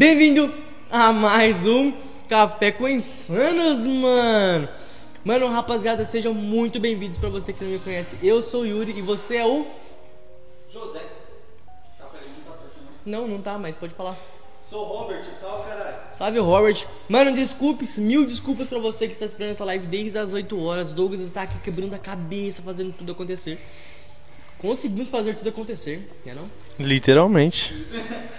Bem-vindo a mais um Café com Insanos, mano. Mano, rapaziada, sejam muito bem-vindos pra você que não me conhece. Eu sou o Yuri e você é o. José. Tá, tá. Não, não tá, mas pode falar. Sou o Robert, salve caralho. Salve, Robert. Mano, desculpes, mil desculpas pra você que está esperando essa live desde as 8 horas. Douglas está aqui quebrando a cabeça, fazendo tudo acontecer. Conseguimos fazer tudo acontecer, né não? Literalmente.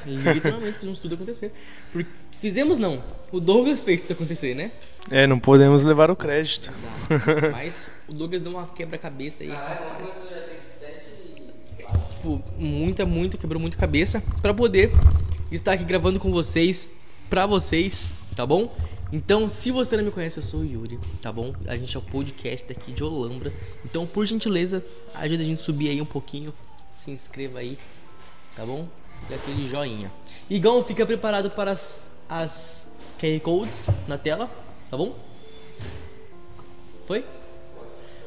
Literalmente fizemos tudo acontecer. Porque fizemos não. O Douglas fez tudo acontecer, né? É, não podemos levar o crédito. Exato. Mas o Douglas deu uma quebra-cabeça aí. rapaz. Tipo, muita, muita, quebrou muita cabeça pra poder estar aqui gravando com vocês, pra vocês, tá bom? Então, se você não me conhece, eu sou o Yuri, tá bom? A gente é o podcast daqui de Olambra. Então, por gentileza, ajuda a gente a subir aí um pouquinho. Se inscreva aí, tá bom? Dê aquele joinha. Igão, fica preparado para as, as QR Codes na tela, tá bom? Foi?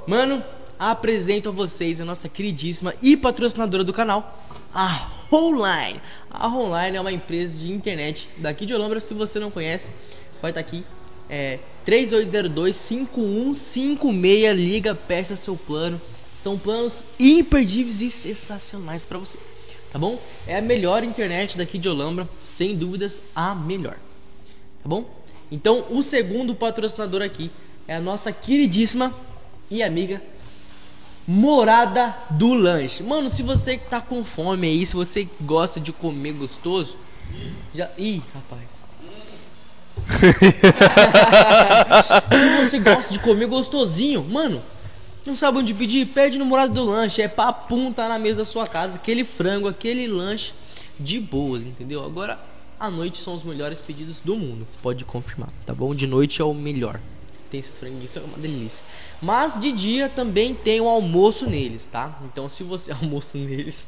Mano, apresento a vocês a nossa queridíssima e patrocinadora do canal, a Online. A Online é uma empresa de internet daqui de Olambra. Se você não conhece, vai estar aqui. É 3802-5156. Liga, peça seu plano. São planos imperdíveis e sensacionais para você. Tá bom? É a melhor internet daqui de Olambra, sem dúvidas, a melhor. Tá bom? Então, o segundo patrocinador aqui é a nossa queridíssima e amiga Morada do Lanche. Mano, se você tá com fome aí, se você gosta de comer gostoso, já. Ih, rapaz. Se você gosta de comer gostosinho, mano, não sabe onde pedir? Pede no Morada do Lanche. É papum, tá na mesa da sua casa. Aquele frango, aquele lanche de boas, entendeu? Agora, à noite são os melhores pedidos do mundo. Pode confirmar, tá bom? De noite é o melhor tem esses franguinhos, isso é uma delícia. Mas de dia também tem o almoço neles, tá? Então se você almoço neles,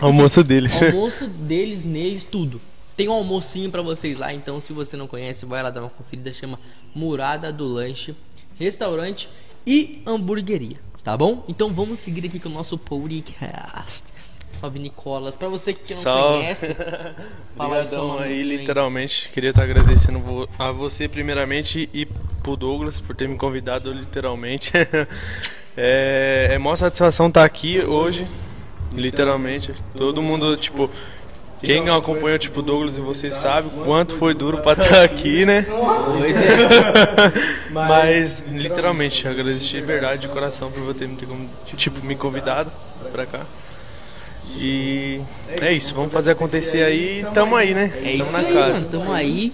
Almoço deles. almoço deles neles tudo. Tem um almocinho pra vocês lá, então se você não conhece, vai lá dar uma conferida, chama Murada do Lanche, restaurante e hamburgueria, tá bom? Então vamos seguir aqui com o nosso podcast. Salve Nicolas, pra você que não Salve. conhece, fala aí seu aí, literalmente. Queria estar agradecendo vo- a você primeiramente e pro Douglas por ter me convidado literalmente. é, é maior satisfação estar aqui hoje, literalmente. Todo mundo, tipo, quem acompanha tipo, o Douglas e vocês sabe o quanto foi duro pra estar aqui, né? Pois é. Mas, literalmente, agradeço de verdade, de coração, por você me ter tipo, me convidado pra cá. E é isso, vamos fazer acontecer aí e tamo aí, né? É tamo isso na aí, casa. mano. Tamo aí.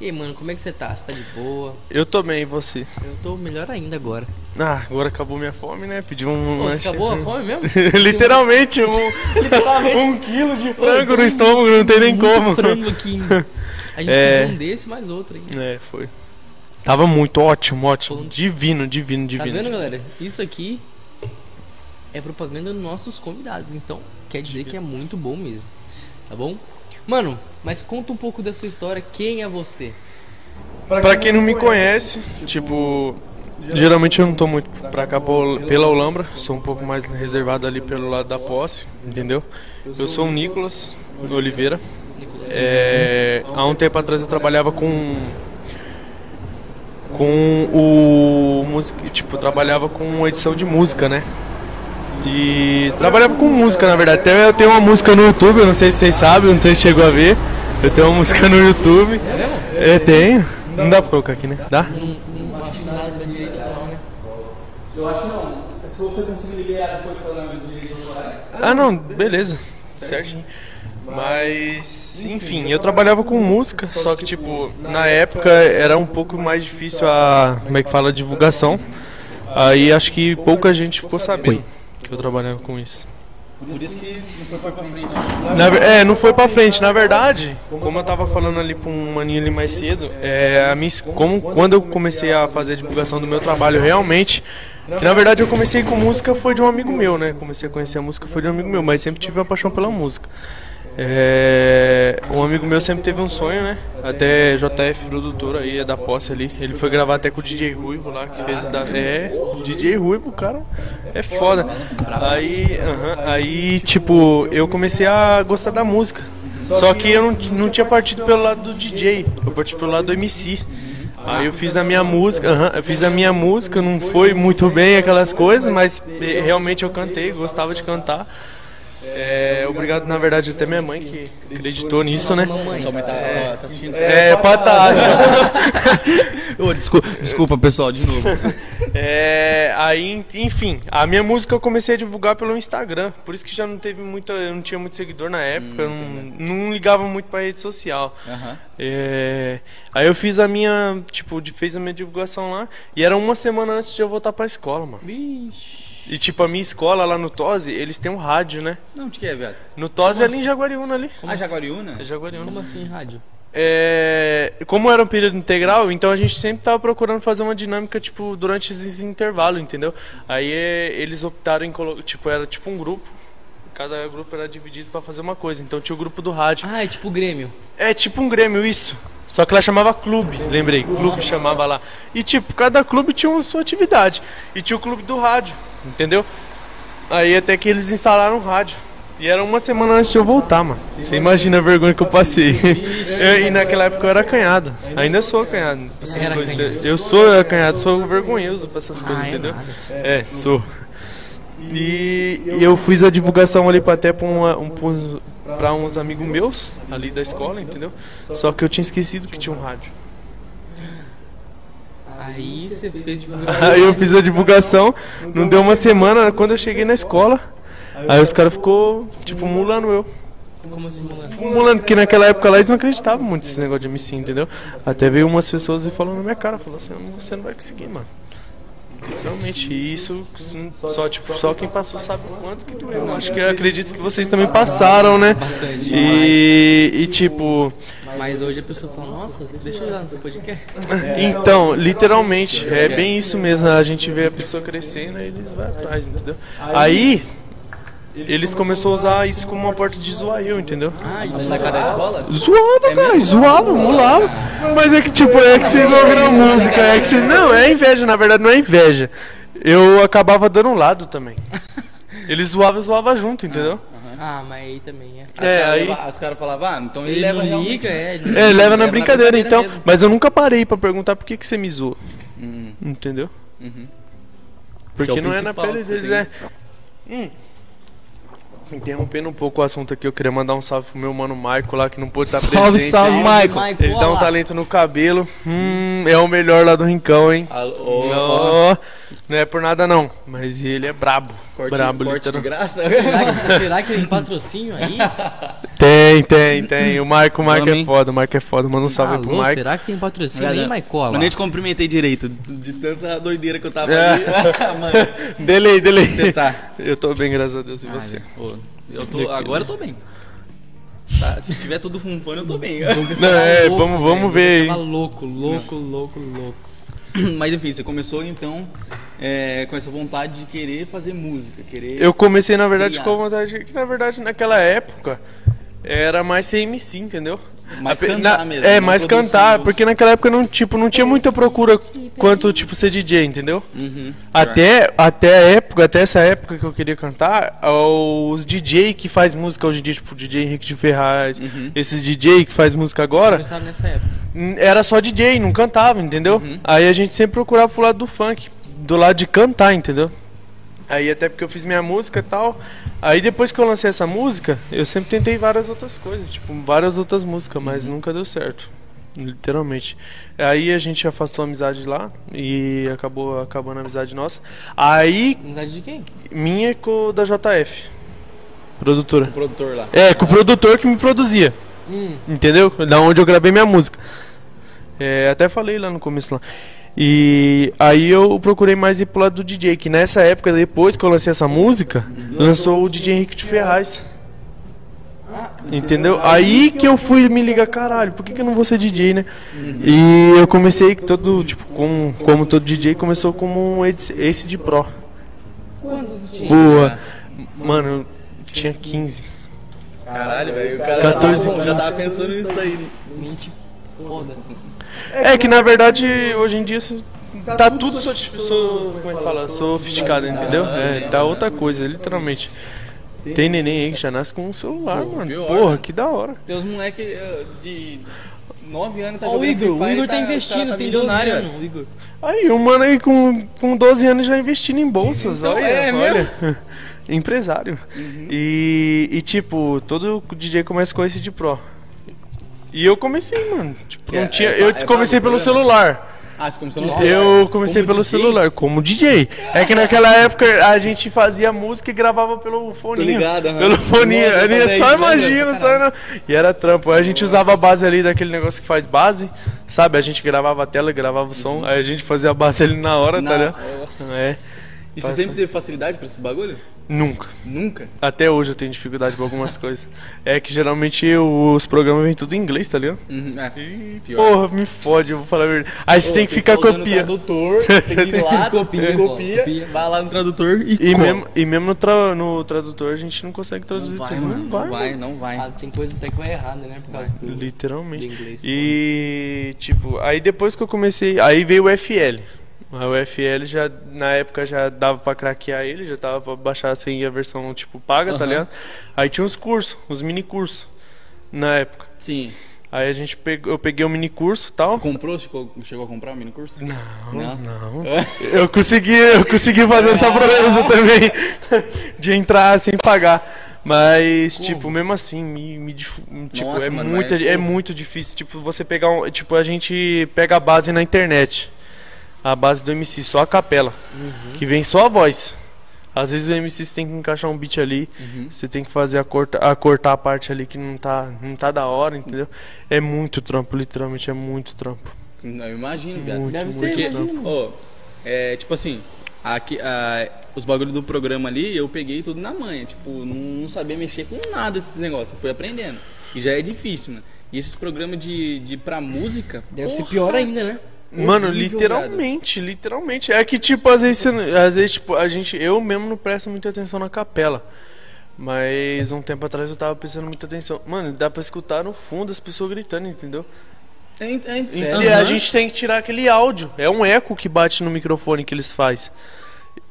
E aí, mano, como é que você tá? Você tá de boa? Eu tô bem, e você? Eu tô melhor ainda agora. Ah, agora acabou minha fome, né? Pedi um Pô, você lanche. acabou a fome mesmo? Literalmente, um, Literalmente. um quilo de frango no estômago, não tem nem como. frango aqui. A gente É. pediu um desse mais outro aí. É, foi. Tava muito ótimo, ótimo. Falando- Divino, divino, Tá divino. vendo, galera? Isso aqui é propaganda dos nossos convidados. Então, quer dizer que é muito bom mesmo. Tá bom? Mano, mas conta um pouco da sua história. Quem é você? Pra quem não me conhece, tipo, geralmente eu não tô muito pra cá pela Olambra, sou um pouco mais reservado ali pelo lado da posse, entendeu? Eu sou o Nicolas Oliveira. É, há um tempo atrás eu trabalhava com com o música, tipo, trabalhava com edição de música, né? E trabalhava com música, na verdade. Até eu tenho uma música no YouTube, eu não sei se vocês sabem, não sei se chegou a ver. Eu tenho uma música no YouTube. É mesmo? É, tenho. Não dá pra colocar aqui, né? Dá? Não, não acho que nada da direita atual, né? Eu acho que não. Se você conseguir liberar depois falando dos direitos autorais. Ah, não, beleza. Certinho. Mas, enfim, eu trabalhava com música, só que, tipo, na época era um pouco mais difícil a, como é que fala, a divulgação. Aí acho que pouca gente ficou sabendo que eu trabalhava com isso. Por isso que não foi pra frente. Na é, não foi pra frente. Na verdade, como eu tava falando ali pra um maninho ali mais cedo, é, a minha, como, quando eu comecei a fazer a divulgação do meu trabalho realmente, que na verdade eu comecei com música foi de um amigo meu, né? Comecei a conhecer a música foi de um amigo meu, mas sempre tive uma paixão pela música. É, um amigo meu sempre teve um sonho, né? Até JF produtor aí, é da posse ali. Ele foi gravar até com o DJ Ruivo lá, que fez da. É, DJ Ruivo, cara, é foda. Aí, aham, aí, tipo, eu comecei a gostar da música. Só que eu não, não tinha partido pelo lado do DJ, eu parti pelo lado do MC. Aí eu fiz a minha música, aham, eu fiz a minha música, não foi muito bem aquelas coisas, mas eh, realmente eu cantei, gostava de cantar. É, obrigado, na verdade, até minha mãe que acreditou nisso, né? Sua mãe tá, tá- tá assistindo isso? É, patada. Ô, desculpa, desculpa, pessoal, de novo. É, aí, enfim, a minha música eu comecei a divulgar pelo Instagram, por isso que já não teve muita, eu não tinha muito seguidor na época, eu não, não ligava muito pra rede social. É, aí eu fiz a minha, tipo, fez a minha divulgação lá e era uma semana antes de eu voltar pra escola, mano. E tipo, a minha escola lá no Tose, eles têm um rádio, né? Não, onde que é, viado? No Tose é ali em Jaguariúna ali. Ah, Jaguariúna? É Jaguariúna. Como assim, rádio? É, como era um período integral, então a gente sempre tava procurando fazer uma dinâmica, tipo, durante esses intervalos, entendeu? Aí é, eles optaram em colocar, tipo, era tipo um grupo, cada grupo era dividido pra fazer uma coisa, então tinha o grupo do rádio. Ah, é tipo Grêmio. É tipo um Grêmio, isso. Só que lá chamava clube, lembrei, clube chamava lá. E tipo, cada clube tinha uma sua atividade. E tinha o clube do rádio, entendeu? Aí até que eles instalaram o rádio. E era uma semana antes de eu voltar, mano. Você imagina a vergonha que eu passei. Eu- e naquela época eu era acanhado. Ainda sou acanhado. coisas? Eu sou acanhado, sou vergonhoso pra essas coisas, Ah, é entendeu? É, sou. E eu fiz a divulgação ali pra até pra, uma, um, pra pra uns amigos meus ali da escola, entendeu? Só que eu tinha esquecido que tinha um rádio. Aí você fez tipo, Aí eu fiz a divulgação, não deu uma semana, quando eu cheguei na escola, aí os caras ficou tipo mulando eu. Como assim, mano? Mulando, porque naquela época lá eles não acreditavam muito nesse negócio de MC, entendeu? Até veio umas pessoas e falou na minha cara, falou assim, você não vai conseguir, mano. Literalmente, isso só, tipo, só quem passou sabe o quanto que doeu. Acho que eu acredito que vocês também passaram, né? Bastante. E, e tipo, Mas hoje a pessoa fala, nossa, deixa eu ir lá no seu podcast. Então, literalmente, é bem isso mesmo. A gente vê a pessoa crescendo e eles vão atrás, entendeu? Aí, eles começaram a usar isso como uma porta de zoar eu, entendeu? Ah, na casa da escola? Zoava, cara, zoava, mulava. Mas é que, tipo, é que vocês ouviram a música, é que vocês. Não, é inveja, na verdade não é inveja. Eu acabava dando um lado também. Eles zoavam e zoava junto, entendeu? ah, mas aí também é. Os É, caras aí- leva- Os caras falavam, ah, então ele, Ele leva realmente. liga, é. ele É, liga, leva na brincadeira, então. mesmo. Mas eu nunca parei pra perguntar por que, que você me zoou. Hum, Entendeu? uhum. Porque Que é não é na pele deles, é. Hum. Interrompendo um pouco o assunto aqui, eu queria mandar um salve pro meu mano Maico lá que não pôde estar Salve, presente. salve, aí. Maico. Ele dá um talento no cabelo. Hum, é o melhor lá do Rincão, hein? Alô, Ó, não é por nada não, mas ele é brabo. Corte, brabo, corte de graça? Será que, será que tem patrocínio aí? Tem, tem, tem. O Maico, o Maico Vamos, é foda, o Maico é foda. Manda um salve aí pro Alô, Maico. será que tem patrocínio Cara, aí, Maicola? Eu nem te cumprimentei direito, de tanta doideira que eu tava É. ali. Mano, Delay, delay. você tá. Eu tô bem, graças a Deus, e você? Ah, pô, eu tô, agora eu tô bem. Tá, se tiver tudo funfando, eu tô bem. Não, é, vamos, vamos ver aí. Tava louco, louco, louco, louco. Mas enfim, você começou então é, com essa vontade de querer fazer música, querer. Eu comecei, na verdade, Criar. com a vontade que, na verdade, naquela época, era mais ser MC, entendeu? Mais A cantar na- mesmo, É, mais cantar, música. porque naquela época não, tipo, não tinha muita procura quanto, tipo, ser DJ, entendeu? Uhum, Até, até a época, até essa época que eu queria cantar, os DJ que faz música hoje em dia, tipo, DJ Henrique de Ferraz, Uhum. esses DJ que faz música agora, Começaram nessa época. N- Era só DJ, não cantava, entendeu? Uhum. Aí a gente sempre procurava pro lado do funk, do lado de cantar, entendeu? Aí até porque eu fiz minha música e tal. Aí depois que eu lancei essa música, eu sempre tentei várias outras coisas, tipo, várias outras músicas, mas Uhum. nunca deu certo. Literalmente. Aí a gente afastou a amizade lá e acabou acabando a amizade nossa. Aí Amizade de quem? minha é com o da JF, produtora. O produtor lá. É, com o produtor que me produzia. Hum. Entendeu? Da onde eu gravei minha música. É, até falei lá no começo lá. E aí eu procurei mais ir pro lado do DJ, que nessa época, depois que eu lancei essa música, lançou o DJ Henrique de Ferraz. Entendeu? Aí que eu fui me ligar, caralho, por que, que eu não vou ser DJ, né? E eu comecei todo, tipo, como, como todo DJ, começou como um Ace de Pro. Quantos tinha? Pô, mano, eu tinha 15. Caralho, velho. O cara 14 já tava- já tava pensando nisso daí. Mente foda. É que na verdade hoje em dia se- tá tudo so, so- como é que fala? sofisticado, entendeu? É, tá outra coisa, literalmente. Tem neném aí que já nasce com um celular, mano. pior, Porra, né? que da hora. Tem uns moleques de 9 anos tá Ó, o jogando Igor, Free o Fire Igor tá os investindo, tá tem 12 milionário, anos, o Igor. Aí, um mano aí com, com 12 anos já investindo em bolsas, Então, olha, é olha. Empresário. Uhum. E, e, tipo, todo DJ começa com esse de pro. E eu comecei, mano. Tipo, não É, tinha, é eu é comecei pelo celular. Ah, você começou no Eu comecei Como pelo DJ? celular, como DJ. É que naquela época a gente fazia música e gravava pelo foninho. ligado, aham. Pelo foninho. Nossa, eu só lembra? imagina, só não... E era trampo. Aí a gente usava a base ali daquele negócio que faz base, sabe? A gente gravava a tela, gravava o som, aí a gente fazia a base ali na hora, tá ligado? Nossa. É. E você sempre teve facilidade pra esses bagulho? Nunca. Nunca? Até hoje eu tenho dificuldade com algumas coisas. É que geralmente os programas vêm tudo em inglês, tá ligado? Uhum, é. Pior. Porra, me fode, eu vou falar a verdade. Aí você Pô, tem que ficar copiando. tradutor, tem que ir lá, Copia, copia, copia. vai lá no tradutor e, E mesmo, e mesmo no, tra- no tradutor a gente não consegue traduzir Não vai, tudo. mano, não vai, mano. não vai. Ah, tem coisa até que vai errada, né? Por causa do. Literalmente. Do inglês, e tipo, aí depois que eu comecei, aí veio o FL. Aí o FL já na época já dava pra craquear ele, já tava pra baixar assim a versão tipo paga, tá Aham. ligado? Aí tinha uns cursos, uns mini cursos na época. Sim. Aí a gente pegou, eu peguei o mini curso, e Você tal. comprou? Chegou, chegou a comprar o mini curso? Não, Não? não. Eu consegui, eu consegui fazer essa proeza também de entrar sem pagar. Mas, tipo, mesmo assim, me, me tipo, Nossa, é, mano, muito, é- é muito difícil. Tipo, você pegar um. Tipo, a gente pega a base na internet. A base do MC, só a capela. Que vem só a voz. Às vezes o MC você tem que encaixar um beat ali. Você tem que fazer a, corta, a cortar a parte ali que não tá, não tá da hora, entendeu? É muito trampo, literalmente, é muito trampo. Não, eu imagino, viado. Muito, Deve muito ser, Porque, imagina, ó, é, tipo assim, aqui, a- os bagulhos do programa ali, eu peguei tudo na manha. Tipo, não, não sabia mexer com nada desses negócios. Eu fui aprendendo. E já é difícil, mano. E esses programas de, de pra música. Deve ser porra, pior ainda, né? Mano, horrível, literalmente, literalmente. É que, tipo, às vezes, você, às vezes, tipo, a gente, eu mesmo não presto muita atenção na capela. Mas um tempo atrás eu tava prestando muita atenção. Mano, dá pra escutar no fundo as pessoas gritando, entendeu? É, é, E a gente tem que tirar aquele áudio. É um eco que bate no microfone que eles fazem.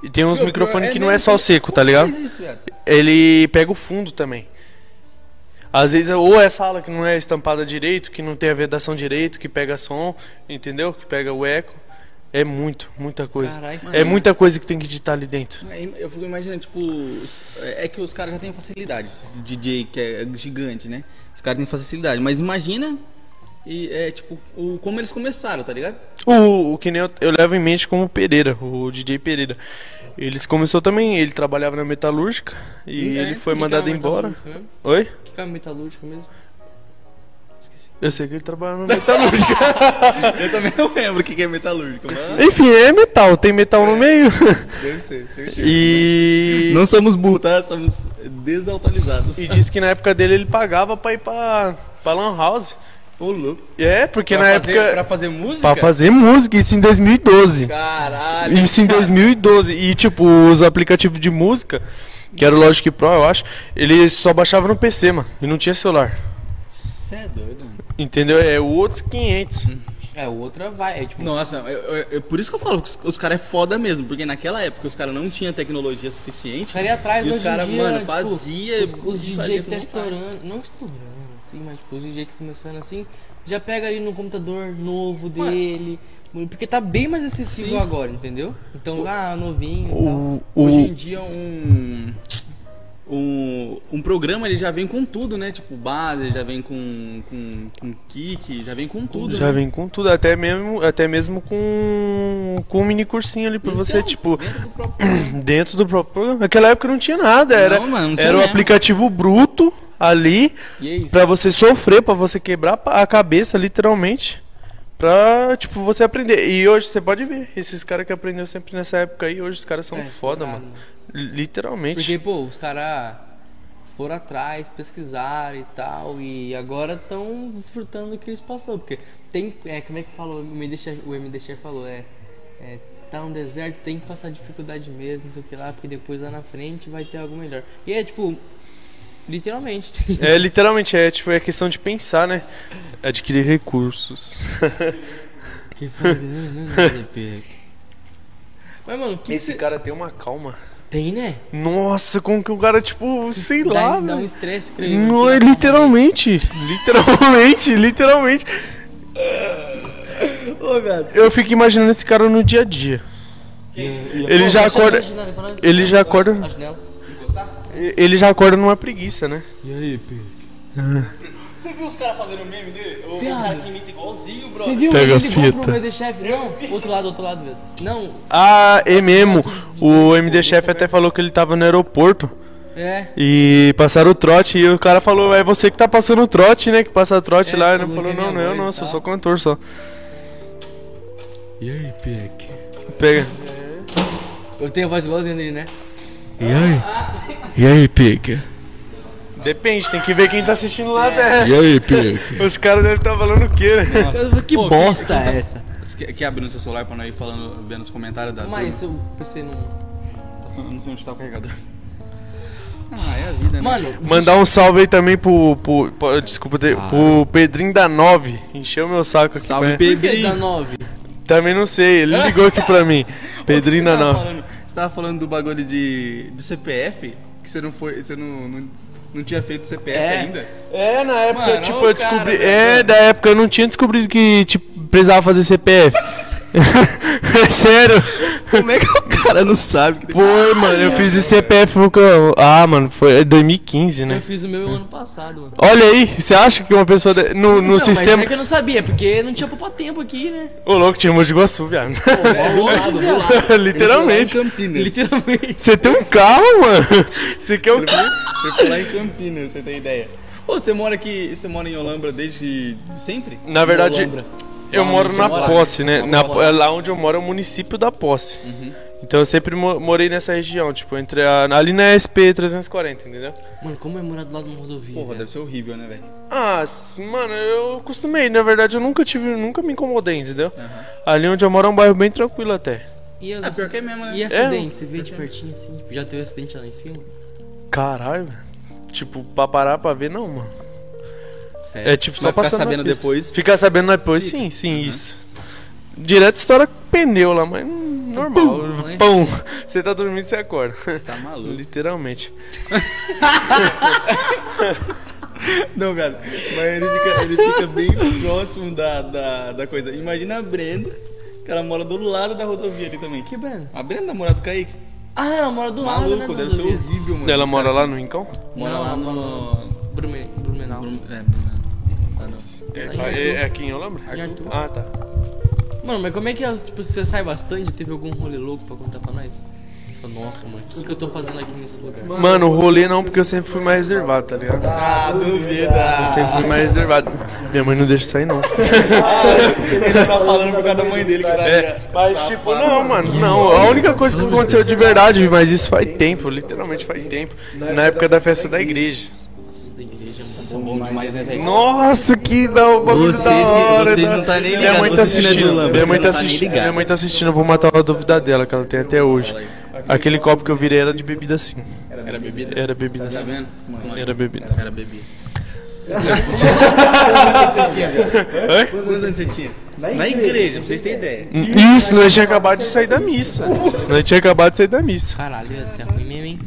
E tem uns microfones é que não é só como- seco, tá ligado? isso? Ele pega o fundo também. Às vezes, ou é sala que não é estampada direito, que não tem a vedação direito, que pega som, entendeu? Que pega o eco. É muito, muita coisa. Caralho. é muita coisa que tem que editar ali dentro. Aí Eu fico imaginando, tipo, é que os caras já têm facilidade, esse DJ que é gigante, né? Os caras têm facilidade, mas imagina e é tipo o, como eles começaram, tá ligado? O, o que nem eu, eu levo em mente como o Pereira, o DJ Pereira. Eles começou também, ele trabalhava na metalúrgica e É, ele foi Que mandado que é embora. metalúrgica mesmo? Oi? Que que é metalúrgica mesmo? Esqueci. Eu sei que ele trabalha na metalúrgica. Eu também não lembro o que que é metalúrgico, mas Enfim, é metal, tem metal no meio. deve ser, certeza. E. Não somos burros, tá? Somos desatualizados. E disse que na época dele ele pagava pra ir pra, pra Lan House. Ô, louco. É, porque Pra na fazer, época. pra fazer música? Pra fazer música, isso em 2012. Caralho. Isso em 2012. E tipo, os aplicativos de música, que era o Logic Pro, eu acho, ele só baixava no PC, mano. E não tinha celular. Você é doido, mano. Entendeu? É outros 500. É, o outro vai. É, tipo, Nossa, eu- eu- eu- por isso que eu falo que os, os caras é foda mesmo, porque naquela época os caras não tinham tecnologia suficiente. Os caras iam atrás E os hoje em cara, dia, mano, tipo, fazia- Os, os DJ que tá estourando. Não estourando, assim, mas tipo, os DJ que tá começando assim, já pega ali no computador novo dele. Porque tá bem mais acessível Sim. agora, entendeu? Então, ah, novinho e tal. O, o, Hoje em dia um, um um programa ele já vem com tudo, né? Tipo base, já vem com com, com kick, já vem com tudo. já né? vem com tudo, até mesmo, até mesmo com, com um mini cursinho ali pra você, Então, tipo, dentro do próprio programa. dentro do próprio programa. Naquela época não tinha nada, era, Não, mano, não era o mesmo. aplicativo bruto ali é pra você sofrer, pra você quebrar a cabeça, literalmente. Pra, tipo, você aprender. E hoje você pode ver, esses caras que aprendeu sempre nessa época aí, hoje os caras são É, foda, mano. Literalmente. Porque, pô, os caras foram atrás, pesquisaram e tal, e agora estão desfrutando do que eles passaram. Porque tem. É, como é que falou? O MD Chef, o MD Chef falou, é, é. Tá um deserto, tem que passar dificuldade mesmo, não sei o que lá, porque depois lá na frente vai ter algo melhor. E é tipo. Literalmente. É, literalmente, é tipo, é questão de pensar, né? Adquirir recursos. Que foda, né? Mas, mano, o que Esse você... cara tem uma calma. Tem, né? Nossa, como que o cara, tipo, sei dá, lá, Dá um estresse com ele. Não, é literalmente. Literalmente, literalmente. Ô, velho. Eu fico imaginando esse cara no dia a dia. Ele já acorda. Ele já acorda. Ele já acorda numa preguiça, né? E aí, Pedro? Você viu os caras fazendo meme dele? O Viado. cara que imita igualzinho, bro. Você viu? Pega ele ligou a fita. pro MD Chef. Não, outro lado, outro lado, velho. Não, Ah, é mesmo. O MD Chef até falou que ele tava no aeroporto. é. E passaram o trote e o cara falou, é você que tá passando o trote, né? Que passa trote É, lá. Ele falou falou, é não, não, minha eu não, sou tá? só cantor só. E aí, Peck? Pega. Eu tenho a voz igualzinha dele, né? E aí? E aí, Pica? Depende, tem que ver quem tá assistindo lá dentro. E aí, Pique? Os caras devem estar falando o quê, né? Que Pô, bosta quem- é essa? Quer, quer abrir no seu celular pra não ir falando, vendo os comentários da Mas o PC não. Eu não sei onde tá o carregador. Ah, é a vida, né? Mano, Mandar um salve aí também pro. pro- pro- desculpa, de- pro Pedrinho da 9. Encheu meu saco aqui. Salve, Pedrinho. da 9? Também não sei, ele ligou aqui pra mim. Pedrinho da Você tava 9. Você tava falando do bagulho de, de CPF? Que você não foi. Você não, não, não tinha feito CPF É. ainda? É, na época, Mano, tipo, eu o cara, descobri. velho. é, da época eu não tinha descobrido que, tipo, precisava fazer CPF. é sério. Como é que o cara não sabe? Que... Foi, mano, eu fiz esse CPF. nunca- Ah, mano, foi 2015, Eu né? fiz o meu ano passado, mano. Olha aí, você acha que uma pessoa de- no, no Não, sistema. Mas é que eu não sabia, porque não tinha poupar tempo aqui, né? Ô, louco, tinha Mogi Guaçu, viado. É, do lado, do lado. Literalmente. Campinas. Literalmente. Você tem um carro, mano? Você quer o quê? Ele foi lá em Campinas, você tem ideia. Ô, você mora aqui, você mora em Olambra desde de sempre? Na verdade, Olambra. eu moro na posse, né? Na, mora. lá onde eu moro é o município da posse. Uhum. Então eu sempre mo- morei nessa região, tipo, entre a, ali na SP 340, entendeu? Mano, como é morar do lado de uma rodovia? Porra, deve ser horrível, né, velho? Ah, mano, eu acostumei, na verdade eu nunca tive, nunca me incomodei, entendeu? Ali onde eu moro é um bairro bem tranquilo até. E, os É, pior que é mesmo, né? e acidente? Você vê de pertinho assim? Tipo, já teve acidente lá em cima? Caralho, velho. Tipo, pra parar pra ver, não, mano. Sério? É tipo, só ficar passando na sabendo depois? Ficar sabendo depois, sim, sim, isso. Direto estoura pneu lá, mas normal. Pum, Pão. Você tá dormindo, você acorda. Você tá maluco. Literalmente. Não, velho. Mas ele fica, ele fica bem próximo da, da, da coisa. Imagina a Brenda, que ela mora do lado da rodovia ali também. Que Brenda? A Brenda, namorada do Kaique. Ah, ela mora do lado, né? Maluco, da deve ser horrível, mano. Ela mora cara- lá no Rincão? Mora Não, lá no. Brume- Blumenau. Brum- É, Blumenau. Ah, não. É, é, é aqui em Olambra? Ah, tá. Mano, mas como é que é, tipo, você sai bastante? Teve algum rolê louco pra contar pra nós? Você fala, Nossa, mano, o que, que eu tô fazendo aqui nesse lugar? Mano, o rolê não, porque eu sempre fui mais reservado, tá ligado? Ah, duvida. Eu sempre fui mais reservado. Minha mãe não deixa sair, não. Ele tá falando por causa da mãe dele que tá É, mas tipo, não, mano, não. A única coisa que aconteceu de verdade, mas isso faz tempo, literalmente faz tempo. Na época da festa da igreja. Nossa, da igreja, São bom demais, né, velho? Nossa, que da Vocês da hora. vocês da- não tá nem Minha ligado, mãe tá vocês que não é do assistindo. Lambra, Minha mãe vocês tá não tá nem assistindo. ligado. Minha mãe tá assistindo, eu vou matar uma dúvida dela, que ela tem até hoje. Aquele copo que eu virei era de bebida sim. Era bebida? Era bebida Tá sim. vendo? Era bebida. Era bebida. Quantos anos você tinha? Na igreja, pra vocês terem ideia. Isso, nós tinha acabado de sair da missa. Nós tinha acabado de sair da missa. Caralho, você é ruim mesmo, hein?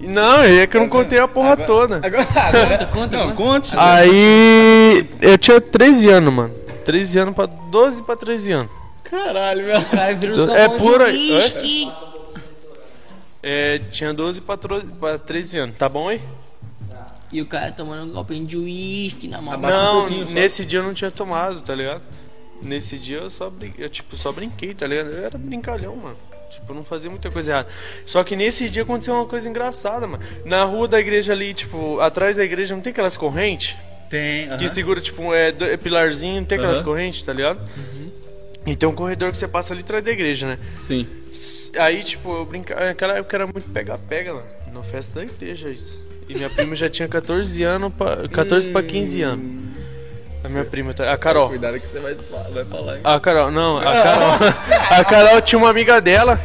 Não, é que eu não contei a porra toda. Agora, agora conta, não, conta. conte. Aí eu tinha 13 anos, mano. 13 anos pra 12 pra 13 anos. Caralho, meu. Cara vira uns É por aí. É, tinha 12 pra, tro- pra 13 anos, tá bom aí? E o cara tomando um copinho de uísque na mão. Abaixa um não, pouquinho só. nesse dia eu não tinha tomado, tá ligado? Nesse dia eu só brinquei, eu, tipo, só brinquei, tá ligado? Eu era brincalhão, mano. Tipo, eu não fazia muita coisa errada. Só que nesse dia aconteceu uma coisa engraçada, mano. Na rua da igreja ali, tipo, atrás da igreja não tem aquelas correntes? Tem, Que segura, tipo, é, é pilarzinho, não tem aquelas Aham. correntes, tá ligado? E tem um corredor que você passa ali atrás da igreja, né? Sim. Aí, tipo, eu brincava. Naquela época era muito pega-pega lá. Na festa da igreja, isso. E minha prima já tinha 14 anos, pra, 14 pra 15 anos. A minha prima, tá- a Carol. Cuidado que você vai, vai falar, hein? A Carol, não, a Carol. A Carol tinha uma amiga dela.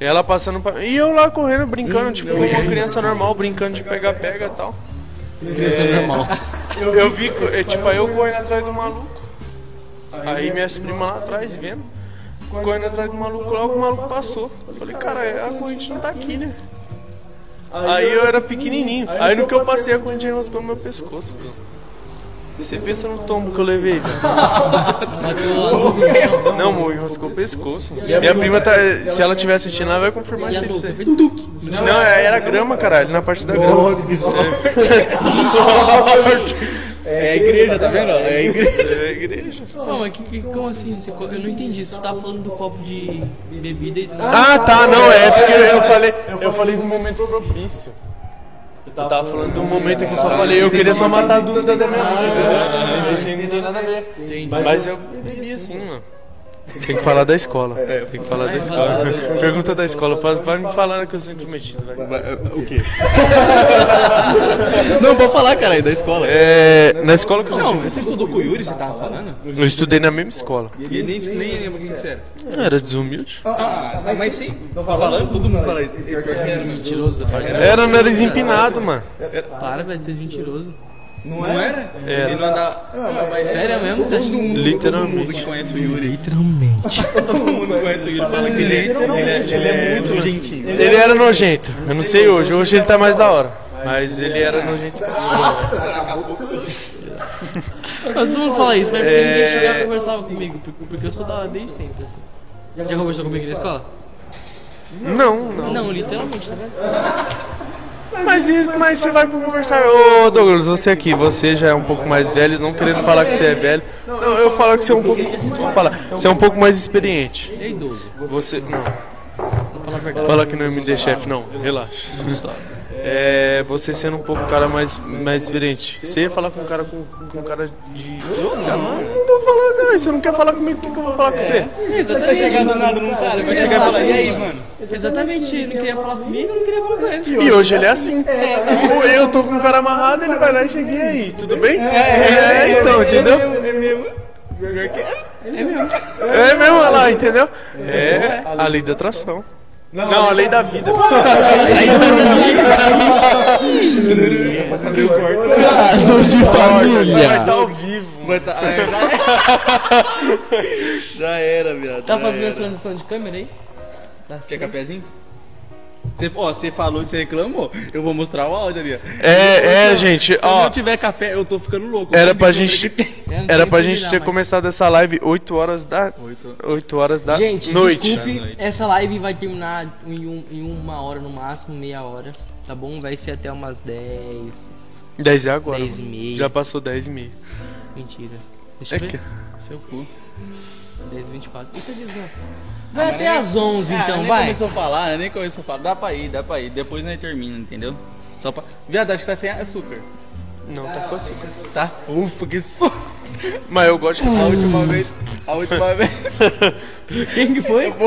Ela passando pra. E eu lá correndo, brincando, tipo, como uma criança normal, brincando de pega-pega e tal. Criança normal. Eu vi, é, tipo, aí eu correndo atrás do maluco. Aí minhas primas lá atrás vendo. Correndo atrás do maluco, logo o maluco passou. Eu falei, cara, a corrente não tá aqui, né? Aí eu era pequenininho. Aí no que eu passei, a corrente enroscou no meu pescoço. Você pensa no tombo que eu levei, velho? Não, amor, enroscou o pescoço. Minha prima tá. Se ela estiver assistindo, ela vai confirmar E isso aí pra você. Não, é- era grama, caralho, na parte da grama. Nossa, que sorte. É a igreja, tá vendo? É a igreja. É a igreja. Não, mas que, que, como assim? Você eu não entendi. Você tava falando do copo de bebida e tudo Ah, tá, não, é porque eu falei, eu falei do momento propício. Eu tava falando do momento que eu só falei, eu queria só matar a dúvida da minha mãe, entendeu? Isso aí não tem nada a ver. Mas eu bebi assim, mano. Tem que falar da escola. Tem que falar da escola. Pergunta da escola, para, para me falar que eu sou intrometido, vai. O quê? Não, pode falar, cara, aí da escola. É, na escola que eu Não, você estudou com o Yuri, você tava falando? Eu estudei na mesma escola. E nem, nem lembro quem que você era. Era desumilde? Ah, mas sim. Tá falando? Todo mundo fala isso. Mentiroso, para. Era nariz empinado, mano. Para, velho, de ser mentiroso. Não era? Era. Ele não andava. Não, mas Sério mesmo? Todo mundo, Literalmente. Todo mundo que conhece o Yuri. Literalmente. Todo mundo que conhece o Yuri fala que ele é, ele é, ele é muito gentil. Ele era nojento. Eu não sei hoje. Hoje ele tá mais da hora. Mas ele era nojento. Mas todo mundo fala isso, mas porque É. ninguém chegava e conversava comigo. Porque, porque eu sou da desde sempre, assim. Já conversou comigo na escola? Não, não. Não, literalmente, tá vendo? Mas isso, mas você vai conversar. Ô Douglas, você aqui, você já é um pouco mais velho, não querendo falar que você é velho. Não, eu falo que você é um pouco. Vou falar, você é um pouco mais experiente. É idoso. Você. Não. Fala que não é MD chef, não. Relaxa. É, você sendo um pouco um cara mais, mais experiente. Você ia falar com um cara com, com um cara de. Não, não, não vou falar, cara. Você não quer falar comigo, o que, que eu vou falar com você? Vai chegar do nada num cara, vai chegar e falar, e aí, mano? Exatamente, ele não queria falar comigo, eu não queria falar com ele. E hoje ele é assim. Ou eu tô com o cara amarrado, ele vai lá e cheguei aí, tudo bem? É, então, entendeu? É mesmo. É. É mesmo, olha lá, entendeu? É a lei da atração. Não, a lei da vida. Fazer o corte. Casos de Vai estar ao vivo. Vai tá- ah, Já era, viado. Tá fazendo era. as transições de câmera aí? Tá Quer cafezinho? Você, ó, você falou e você reclamou. Eu vou mostrar o áudio ali, ó. É, é, gente, Se ó. não tiver café, eu tô ficando louco. Era pra gente. Era pra gente ter mais. começado essa live 8 horas da. Oito. 8 horas da Gente, noite. desculpe, Da noite. essa live vai terminar em, um- em uma hora no máximo, meia hora, tá bom? Vai ser até umas 10. 10 é agora. 10 e meia. Já passou 10 e meia. Mentira. Deixa É eu ver. que. Seu cu. 10 24. Eita, desgraça. Vai até às 11 Ah, então, nem vai. começou a falar, né? nem começou a falar. Dá pra ir, dá pra ir. Depois nós termina, entendeu? Só pra. Viado, acho que tá sem açúcar. Não, tá com açúcar. Tá? Ufa, que susto. Mas eu gosto A de. última vez. A última vez. Quem que foi?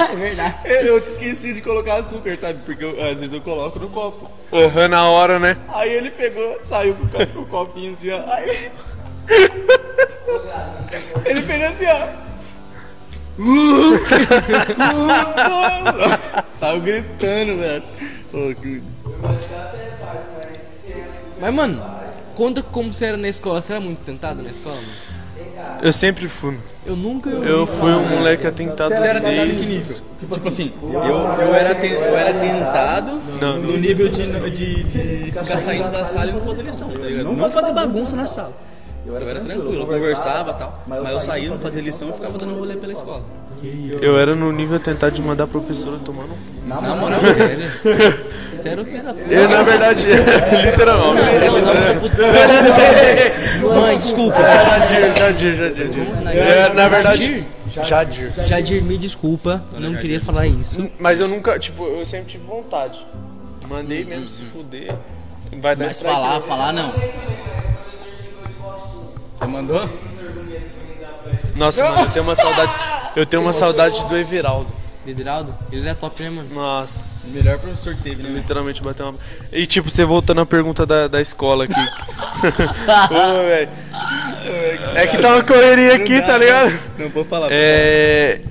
É verdade. Eu esqueci de colocar açúcar, sabe? Porque eu- às vezes eu coloco no copo. Aham, na hora, né? Aí ele pegou, saiu com o copo- com o copinho assim, ó. Aí. Ele fez assim, ó. Saiu gritando, velho. Que- Mas, mano, conta como você era na escola. Você era muito tentado na escola, mano? Eu sempre fui. Eu nunca. Eu fui um moleque atentado Você era tentado em que nível? Tipo assim, eu, eu, era, ten- eu era tentado Não, no nível de, de, de ficar saindo da sala e não fazer lição, tá ligado? Não fazer bagunça na sala. Eu era tranquilo, eu conversava e tal, mas eu saía, não fazia lição e ficava dando rolê pela escola. Eu era no nível atentado de mandar a professora tomar no. Na moral, sério. Você era o filho da puta. Eu, na verdade, literalmente. Mãe, desculpa. Jadir, Jadir, Jadir. É, na verdade, Jadir. Jadir, me desculpa. Eu não queria falar isso. Mas eu nunca, tipo, eu sempre tive vontade. Mandei mesmo se fuder. Vai dar Mas falar, falar não. Você mandou? Nossa, mano, eu tenho uma saudade. Eu tenho uma saudade do Everaldo. Lideraldo? Ele era top, né, mano? Nossa. Melhor professor que teve, né? Literalmente bateu uma. E tipo, você voltando à pergunta da, da escola aqui. Pô, velho. É que tá uma correria aqui, tá ligado? Não vou falar. É.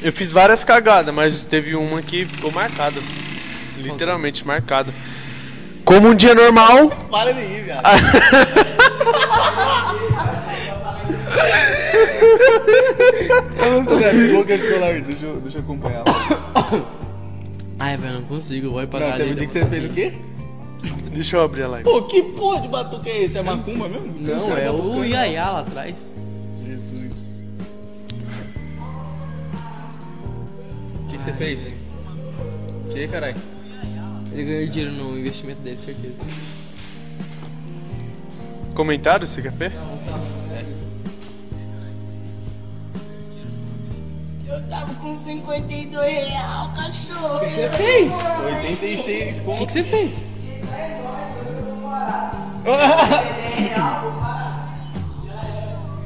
Eu fiz várias cagadas, mas teve uma que ficou marcada. Literalmente marcada. como um dia normal, Para de rir, viado. Eu não tô vendo boca escolar, deixa eu, deixa eu acompanhar. Ai, velho, não consigo. Vou ir pra Não, teve um dia que você fez o quê? deixa eu abrir a live. Pô, que porra de batuque é esse? É macumba mesmo? Não, é o. Iaiá lá atrás. Jesus. O que, que você fez? O que, caralho? Ele ganhou dinheiro no investimento dele, certeza. Comentário, você quer ver? Eu tava com 52 real, cachorro. Você fez? 86 O conto. que, que você fez?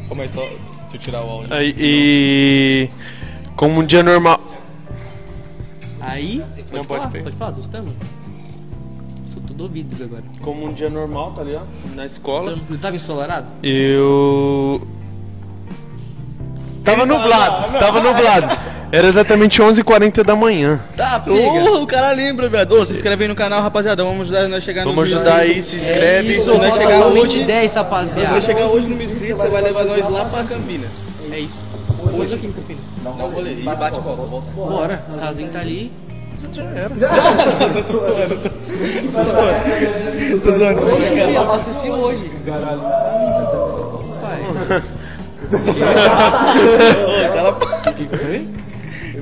Calma aí, só. Deixa eu tirar o áudio. Aí, e como um dia normal. Aí. Pode Não, pode falar, pegar. pode falar, tô escutando. Sou tudo ouvidos agora. Como um dia normal, tá ligado? Na escola. Ele tava ensolarado? Eu. Tava nublado, tado nublado. Era exatamente 11h40 da manhã. Tá, Ô, o cara lembra, viado. Ô, se inscreve aí no canal, rapaziada. Vamos ajudar nós a chegar Vamos mil ajudar aí, se inscreve. É isso, nós falta chegar somente hoje- 10, Quando rapaziada. nós chegar hoje no mil inscritos, você vai levar nós lá pra Campinas. É isso. Hoje aqui em Campinas. Dá um rolê. E bate volta, volta. Bora, o casinho tá ali. Tô zoando, tô zoando. Tô zoando. Tô zoando, tô zoando. eu assisti hoje. Pai. Ô, cala a O que foi?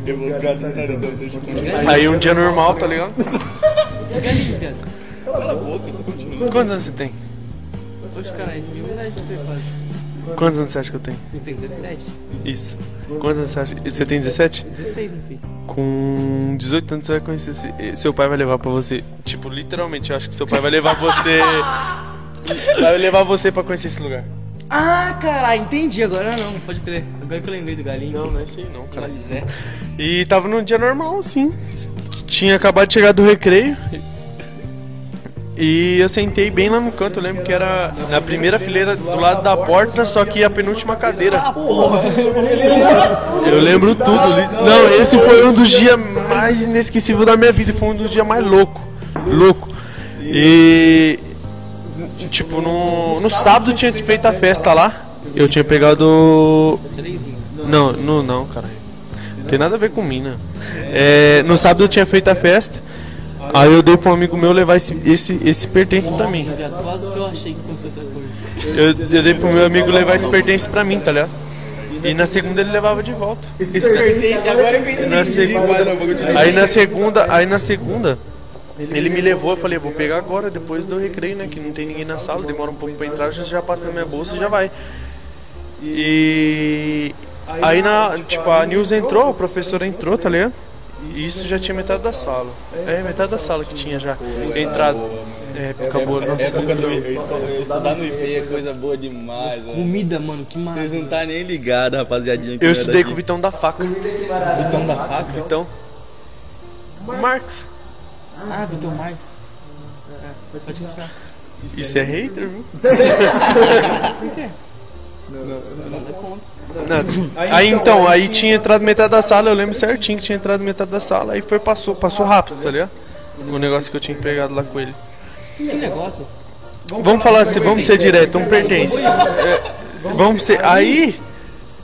Eu vou ficar tentando, deixa eu continuar. Aí um dia normal, tá ligado? Cala a boca, você continua. Quantos anos você tem? Oxe, caralho, mil idade pra você quase. Quantos anos você acha que eu tenho? Você tem 17? Isso. Quantos anos você acha? Você tem 17? 16, meu filho. Com 18 anos você vai conhecer. esse- Seu pai vai levar pra você. Tipo, literalmente, eu acho que seu pai vai levar você. vai levar você pra conhecer esse lugar. Ah, caralho, entendi. Agora não, pode crer. Agora que eu lembrei do galinho. Não, não é isso aí não, cara. Mas é. E tava num dia normal, assim. Tinha acabado de chegar do recreio. E eu sentei bem lá no canto, eu lembro que era na primeira fileira do lado da porta, só que a penúltima cadeira. Eu lembro tudo. Não, esse foi um dos dias mais inesquecíveis da minha vida, foi um dos dias mais louco, louco. E tipo no, no sábado tinha feito a festa lá. Eu tinha pegado 3 mil. não, não, não, cara. Não tem nada a ver com mina. É, no sábado eu tinha feito a festa. Aí eu dei pra um amigo meu levar esse, esse, esse pertence pra mim. Nossa, viado, quase que eu achei que fosse outra coisa. Eu, eu dei pro meu amigo levar esse pertence pra mim, tá ligado? E na segunda ele levava de volta. Isso pertence, agora eu entendi. Na segunda, aí na segunda, aí na segunda, ele me levou, eu falei, vou pegar agora, depois do recreio, né? Que não tem ninguém na sala, demora um pouco pra entrar, já, já passa na minha bolsa e já vai. E aí na, tipo, a News entrou, o professor entrou, tá ligado? E isso já tinha metade da sala. É, metade da sala que tinha já entrado. É, acabou, nossa, Época do eu estu- eu estudar no IP é coisa boa demais, velho. Comida, mano, que Vocês maravilha. não tá nem ligados, rapaziadinha. Eu é estudei com o Vitão da faca. Vitão da faca? Vitão. Marx. Ah, Vitor Marques. É, pode continuar. Isso é hater, viu? Por quê? Nada. Aí então, aí tinha entrado metade da sala, eu lembro certinho que tinha entrado metade da sala, aí foi, passou, passou rápido, tá ligado? O negócio que eu tinha pegado lá com ele. Que negócio? Vamos falar assim, vamos ser direto, um pertence. É, vamos ser. Aí,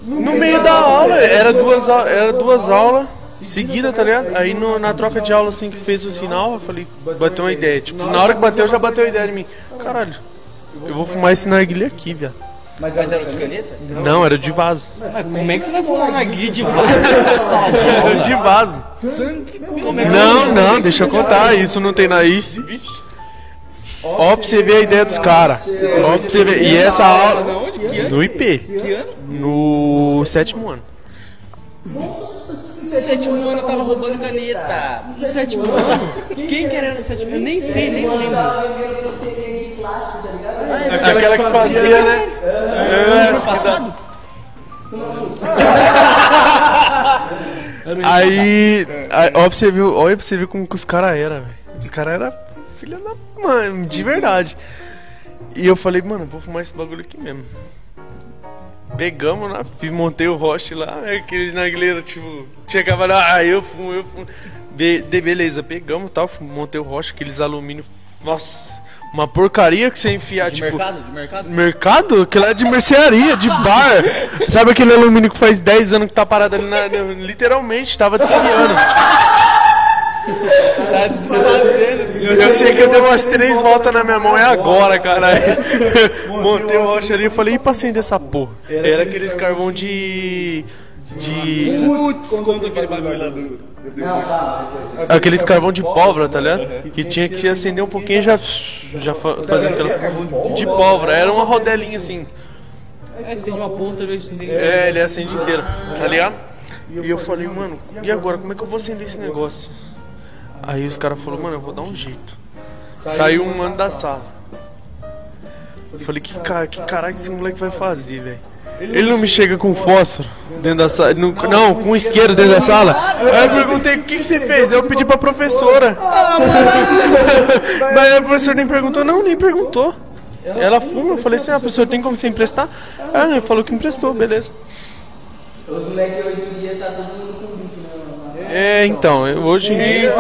no meio da aula, era duas, era duas aulas seguidas, tá ligado? Aí no- na troca de aula assim que fez o sinal, eu falei, bateu uma ideia. Tipo, na hora que bateu, já bateu a ideia em mim. Caralho, eu vou fumar esse narguilha aqui, viado. Mas era de caneta? Não, era de vaso. Mas como é que você vai fumar uma guia de vaso? De vaso. Não, não, deixa eu contar. Isso não tem na isso. Ó, pra você ver a ideia dos caras. Ó, pra você ver. E essa aula. No IP. Que ano? No sétimo ano. Sétimo ano eu tava roubando caneta. No sétimo ano? Quem que era no sétimo ano? Eu nem sei, nem lembro. Aquela que fazia, né? É, Ano passado? Aí. aí ó, pra você ver, olha pra você ver como que os caras eram, velho. Os caras eram filha da mãe, de verdade. E eu falei, mano, vou fumar esse bagulho aqui mesmo. Pegamos lá, fi- montei o roche lá, né, aqueles narguilheiros, tipo, tinha acabado, ah, eu fumo, eu fumo. Be de- beleza, pegamos tal, montei o roche, aqueles alumínio Nossa, uma porcaria que você enfiar, De tipo. mercado? De mercado? Mercado? Aquilo é de mercearia, de bar. Sabe aquele alumínio que faz 10 anos que tá parado ali na. na- literalmente, tava desfiando. Tá desfazendo. Eu sei que eu dei umas três voltas na minha mão, é agora, caralho. Montei o rocha ali e falei, e pra acender essa porra? Era aqueles carvão de. De. Putz, conta aquele bagulho lá do. Aqueles carvão de pólvora, tá ligado? Que tinha que acender um pouquinho e já. Já fa- fazia aquela. De pólvora, era uma rodelinha assim. É, acende uma ponta, eu acende. É, ele acende inteiro, tá ligado? E eu falei, mano, e agora? Como é que eu vou acender esse negócio? Aí os caras falaram, mano, eu vou dar um jeito. Saiu um mano da sala. Eu falei, que, cara, que caralho que esse moleque vai fazer, velho? Ele não me chega com fósforo dentro da sala. Não, não, com isqueiro dentro da sala. Aí eu perguntei, o que, que você fez? Eu pedi pra professora. Daí a professora nem perguntou, não, nem perguntou. Ela fuma, eu falei assim, ah, professor, tem como você emprestar? Ah, ele falou que emprestou, beleza. Os moleques hoje em dia tá todo mundo né? É, então, eu- hoje em dia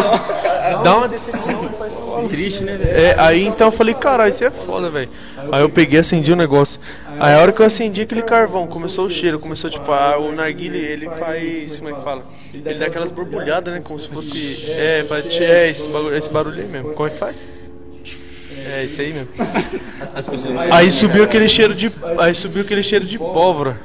dá uma escola. Triste, né, velho? É, aí então eu falei, caralho, isso é foda, velho. Aí eu peguei e acendi o negócio. Aí a hora que eu acendi aquele carvão, começou o cheiro, começou tipo, a, o narguile, ele faz, como é que fala? Ele dá aquelas borbulhadas, né, como se fosse, é, faz, é esse, bagulho, esse barulho aí mesmo. Como é que faz? É, esse aí mesmo. Aí subiu aquele cheiro de, aí subiu aquele cheiro de pólvora.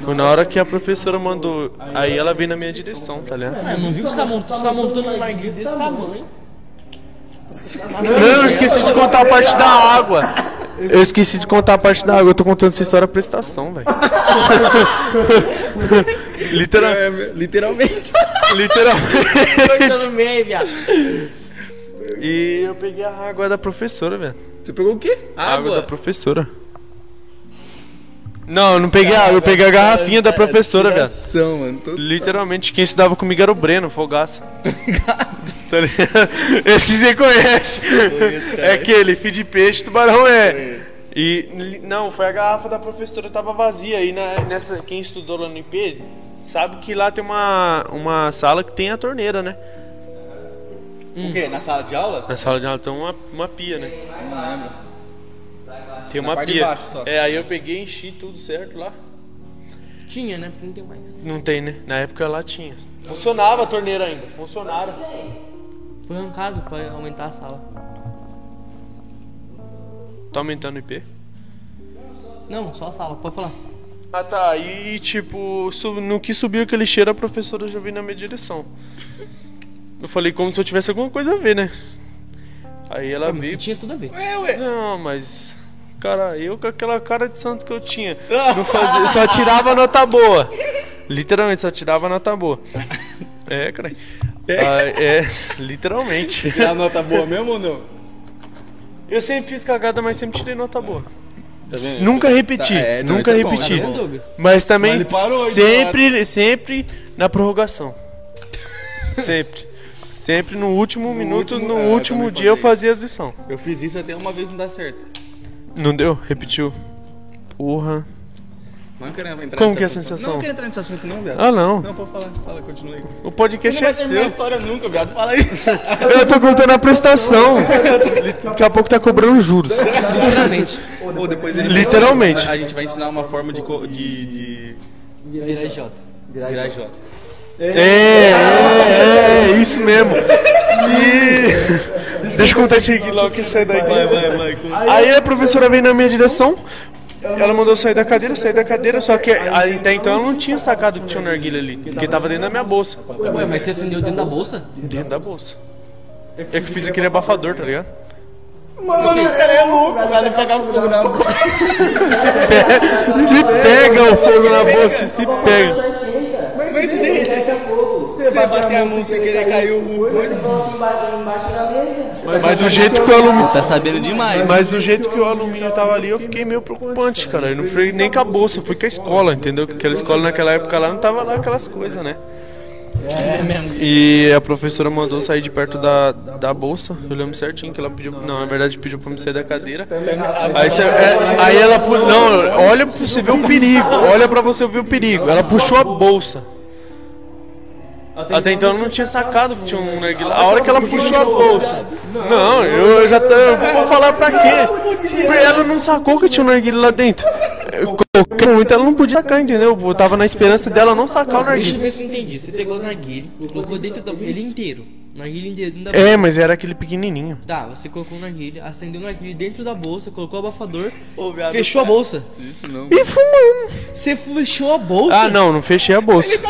Foi na hora que a professora mandou, aí ela veio na minha direção, tá ligado? Ah, não viu que você tá montando, você tá montando um narguilé desse tamanho. Não, eu esqueci de contar a parte da água. Eu esqueci de contar a parte da água. Eu tô contando essa história pra prestação, velho. Literal, É, literalmente. literalmente. No meio, viado. E eu peguei a água da professora, velho. Você pegou o quê? A água da professora. Não, eu não peguei a água, eu peguei a garrafinha da professora, velho. Tiração, mano. Tô... Literalmente, quem estudava comigo era o Breno, Fogaça. Tá ligado? Esse você conhece. É aquele, fio de peixe, tubarão é. E não, foi a garrafa da professora tava vazia aí na, nessa quem estudou lá no IP sabe que lá tem uma uma sala que tem a torneira, né? O quê? Na sala de aula? Na sala de aula tem uma, uma pia, né? Não lembro. Tem Na uma parte de pia. baixo só. É, aí eu peguei e enchi tudo certo lá. Tinha, né? Porque não tem mais. Não tem, né? Na época lá tinha. Funcionava a torneira ainda, funcionaram. Foi arrancado pra aumentar a sala. Tá aumentando o IP? Não, só a sala, pode falar. Ah tá, aí tipo, no que subiu aquele cheiro, a professora já veio na minha direção. Eu falei como se eu tivesse alguma coisa a ver, né? Aí ela Mas veio. isso tinha tudo a ver. É, ué. Não, mas. Cara, eu com aquela cara de santo que eu tinha. Não fazia, só tirava nota boa. Literalmente, só tirava nota boa. É, cara. É, é literalmente. Tirar a nota boa mesmo ou não? Eu sempre fiz cagada, mas sempre tirei nota boa. Tá? Nunca repeti, Tá, é, nunca é repeti. é? Mas também Mas parou sempre, sempre na prorrogação. Sempre. Sempre no último minuto, último- no é, último dia eu fazia as lição. Eu fiz isso até uma vez não dá certo. Não deu? Repetiu. Porra. Não quero entrar Como que é a assunto. sensação? Não, não quero entrar nesse assunto não, viado. Ah, não. Não, pode falar. Fala, continua aí. O podcast Não é vai terminar a seu. história nunca, viado. Fala aí. Eu tô contando a prestação. Daqui a pouco tá cobrando juros. Literalmente. Ou depois ele Literalmente. A gente vai ensinar uma forma de... co- de, de Virar J. virar J. É, é, é, isso mesmo. E... Deixa eu contar isso aqui logo que sai daqui. Vai, vai, vai. Aí a professora veio na minha direção. Ela mandou eu sair da cadeira, eu saí da cadeira, só que aí, até então eu não tinha sacado que tinha um narguilha ali, porque tava dentro da minha bolsa. Ué, mas você acendeu dentro da bolsa? Dentro da bolsa. É que fiz aquele abafador, tá ligado? Mano, o cara é louco. O cara pegar fogo na boca. Se pega o fogo na bolsa, se pega. Mas se de repente você bater a mão sem querer cair o coisa. Mas do jeito que o alumínio. Tá sabendo demais. Mas do jeito que o alumínio tava ali, eu fiquei meio preocupante, cara. Eu não fui nem com a bolsa, eu fui com a escola, entendeu? Aquela escola naquela época lá não tava lá aquelas coisas, né? É mesmo. E a professora mandou sair de perto da, da bolsa. Eu lembro certinho que ela pediu. Não, na verdade pediu pra me sair da cadeira. Aí, você- é, aí ela. Não, olha pra você ver o perigo. Olha pra você ver o perigo. Ela puxou a bolsa. Até então eu não tinha sacado que tinha um narguilé. A hora que ela puxou a bolsa. Não, eu, já tô, eu vou falar pra quê? Ela não sacou que tinha um narguilé lá dentro. Eu coloquei muito, ela não podia sacar, entendeu? Eu tava na esperança dela não sacar o Deixa eu ver se eu entendi. Você pegou o narguile, colocou dentro da ele inteiro. Inteiro dentro da É, mas era aquele pequenininho. Tá, você colocou o narguile, acendeu o narguile dentro da bolsa, colocou o abafador, Ô, viado, fechou a bolsa. Isso não. E fumando. Você fechou a bolsa? Ah, não, não fechei a bolsa.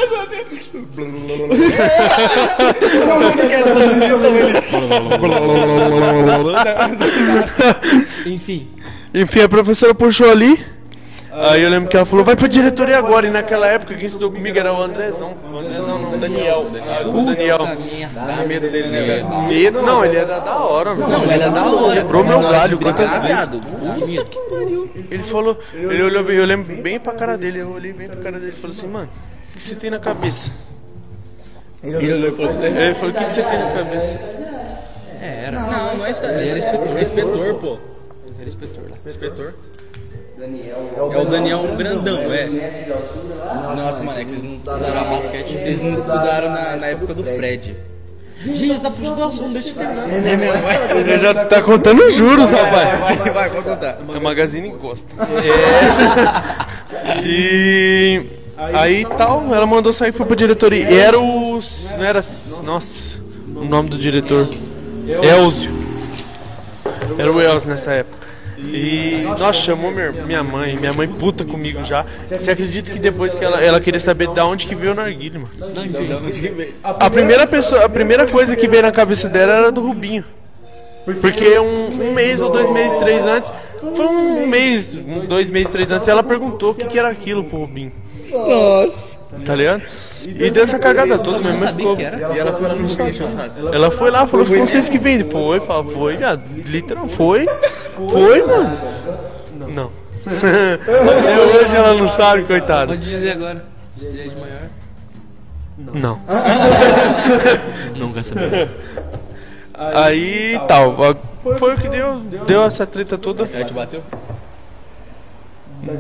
Enfim. Enfim, a professora puxou ali. Aí eu lembro que ela falou, vai pra diretoria agora. E naquela época quem estudou comigo era o Andrezão. O Andrezão não, o Daniel. O Daniel. Puta merda. Dá medo dele, né, velho? Medo, não, ele era da hora, mano. Não, ela é da hora. Quebrou meu galho quantas vezes. Puta que pariu. Ele falou, ele olhou bem, eu lembro bem pra cara dele, eu olhei bem pra cara dele e falou assim, mano, o que você tem na cabeça? Ele olhou e falou. Ele falou, o que você tem na cabeça? É, era. Não, não é inspetor. Ele era inspetor. Inspetor, pô. Era inspetor lá. Inspetor. É o Daniel um grandão, é. Nossa, mano, é que vocês não estudaram basquete. Vocês não estudaram na, na época do Fred. Gente, tá fugindo do assunto, deixa eu terminar. É mesmo, Ele já tá contando juros, rapaz. Vai, vai, pode contar. É Magazine encosta. É. E aí tal, ela mandou sair foi pra diretoria. E era o. Não era. Nossa, o nome do diretor. Elzio. Era o Elzio nessa época. E, nossa, chamou minha, mãe, minha mãe puta comigo já. Você acredita que depois que ela, ela queria saber de onde que veio o narguilho, mano? A primeira pessoa, a primeira coisa que veio na cabeça dela era do Rubinho. Porque um, um mês ou dois meses, três antes, foi um mês, um, dois meses, três antes, ela perguntou o que, que era aquilo pro Rubinho. Nossa. Tá ligado? E deu essa cagada toda, minha mãe ficou. E ela foi lá no eu sabe. Ela foi lá, falou, foi vocês que vendem. Foi, fala, foi, viado. Literal, foi. Foi, mano. Não. Até hoje ela não sabe, coitada. Pode dizer agora. Você é de maior? Não. Nunca sabia. Aí tal. Foi o que deu, deu essa treta toda Ela te bateu?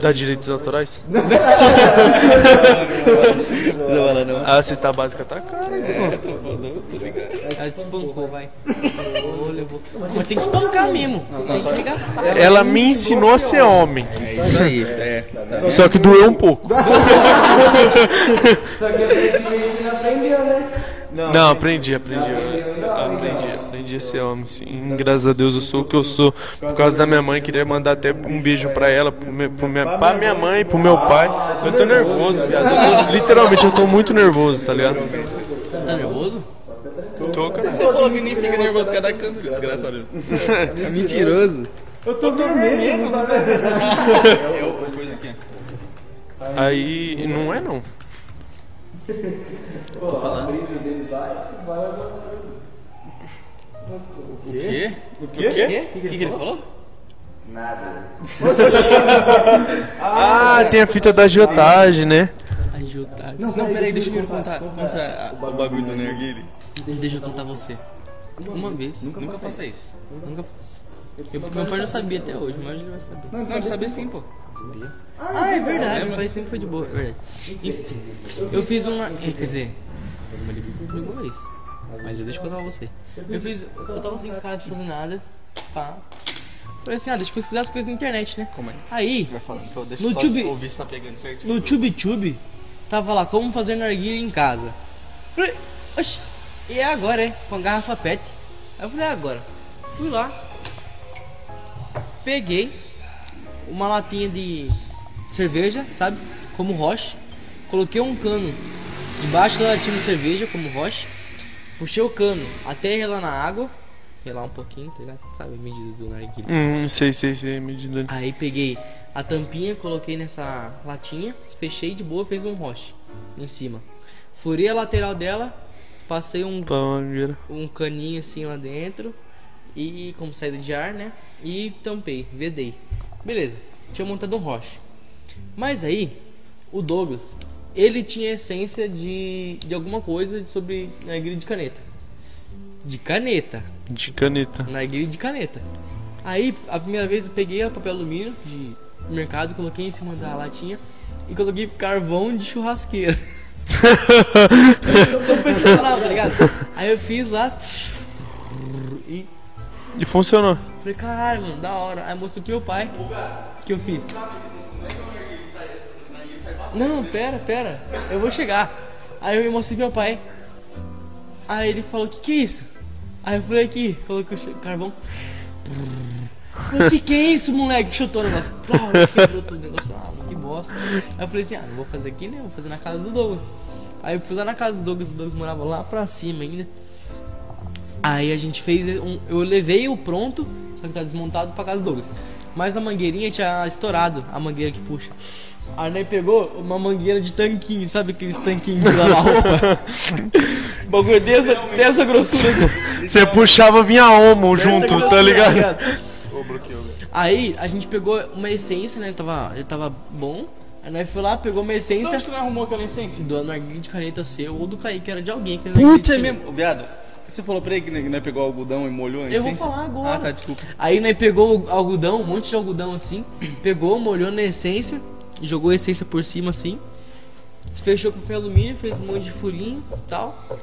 Da direitos autorais. Não, ela não. A cesta básica tá cara, hein, cuzão? Ela te espancou, vai. Levou. Mas tem que espancar mesmo. Tem que arregaçar. Ela me ensinou a ser homem. É isso aí. É. Só que doeu um pouco. Só que não aprendeu, né? Não, aprendi, aprendi. Aprendi, a ser homem, sim. Graças a Deus eu sou o que eu sou. Por causa da minha mãe, queria mandar até um beijo pra ela, pro meu, pro minha, pra minha mãe, pro meu pai. Eu tô nervoso, viado. Eu tô- literalmente, eu tô muito nervoso, tá ligado? Tá nervoso? Tô, cara. Você falou que nem fica nervoso com cada câmera, desgraçado. É mentiroso. Eu tô dormindo. É outra coisa aqui. Aí, não é não. O quê? O quê? O que, que ele falou? Ah, tem a fita da agiotagem, né? Ajuda. Não, peraí, deixa eu contar. Conta a- o bagulho do Nerguile. Deixa eu contar você. Uma vez. Nunca faça isso. Nunca faço. Eu, meu pai não sabia até hoje, mas ele vai saber. Não, não saber sim, pô. Ah, é verdade. Meu pai sempre foi de boa, é verdade. Enfim, eu fiz uma. eh, Quer dizer, ele uma vez. Mas eu deixo contar pra você. Eu fiz. Eu tava sem casa, fazendo nada. Pá. Falei assim, ah, deixa eu pesquisar as coisas na internet, né? Como é? Aí, Vai falando. Então, deixa No tube- ouvir se tá pegando certinho. no TubeTube, tava lá, como fazer narguilha em casa. Falei, oxi, e é agora, é? Com a garrafa PET. Aí eu falei, é agora. Fui lá, peguei uma latinha de cerveja, sabe? Como roche. Coloquei um cano debaixo da latinha de cerveja, como roche. Puxei o cano até relar na água. Relar um pouquinho, tá ligado? Sabe a medida do narguilha. Hum, sei, sei, sei, medida. Aí peguei a tampinha, coloquei nessa latinha, fechei de boa, fez um roche em cima. Furei a lateral dela, passei um, um caninho assim lá dentro e como saída de ar, né? E tampei, vedei. Beleza, tinha montado um roche. Mas aí, o Douglas, ele tinha essência de, de alguma coisa sobre narguilha de caneta. De caneta De caneta. narguilha de caneta. Aí, a primeira vez eu peguei o papel alumínio de mercado, coloquei em cima da latinha e coloquei carvão de churrasqueira. Só pra funcionava, tá ligado? Aí eu fiz lá. E E funcionou. falei, caralho, mano, da hora. Aí mostrei pro meu pai. O que eu fiz? Não, não, pera, pera. Eu vou chegar. Aí eu mostrei pro meu pai. Aí ele falou, que que é isso? Aí eu falei aqui, colocou o carvão. O que que é isso, moleque? Chutou o negócio. Quebrou todo o negócio. Ah, que bosta. Aí eu falei assim, ah, não vou fazer aqui, né? Vou fazer na casa do Douglas. Aí eu fui lá na casa do Douglas, o Douglas morava lá pra cima ainda. Aí a gente fez um. Eu levei o pronto, só que tá desmontado pra casa do Douglas. Mas a mangueirinha tinha estourado, a mangueira que puxa. Aí nós pegou uma mangueira de tanquinho, sabe aqueles tanquinhos de lavar roupa? Bagulho dessa, dessa grossura. Você puxava, vinha homo junto, tá ligado? Aí a gente pegou uma essência, né? Tava, já tava bom. Aí nós foi lá, pegou uma essência. Onde que não arrumou aquela essência? Do narguilho de caneta seu ou do Kaique, era de alguém. Que Putz, é mesmo. Ô, viado, você falou pra ele que né, pegou o algodão e molhou a Eu vou essência? falar agora. Ah, tá, desculpa. Aí nós pegou o algodão, um monte de algodão assim, pegou, molhou na essência, jogou a essência por cima assim, fechou com papel alumínio, fez um monte de furinho e tal.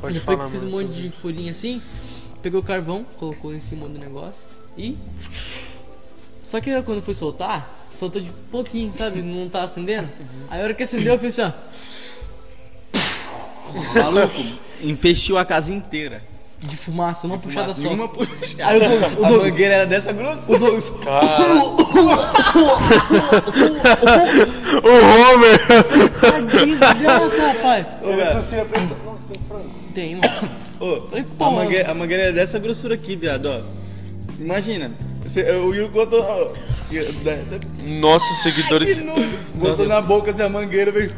Pode Depois que fiz um monte de furinho assim, pegou carvão, colocou em cima do negócio e. Só que quando foi soltar, soltou de pouquinho, sabe? Não tá acendendo. Aí a hora que acendeu, eu pensei, ó. Maluco, infestiu a casa inteira. De fumaça, uma puxada só. Uma puxada. Aí o Douglas, o a Douglas, mangueira era dessa grossura. o Douglas, O Homer! que desgraça, rapaz. Ô, viado, Tem, mano. ô, Falei, a, porra. mangueira, a mangueira era dessa grossura aqui, viado, ó. Imagina. Você, o Will botou. ó, da- da- Nossos seguidores. de botou na boca assim, a mangueira veio.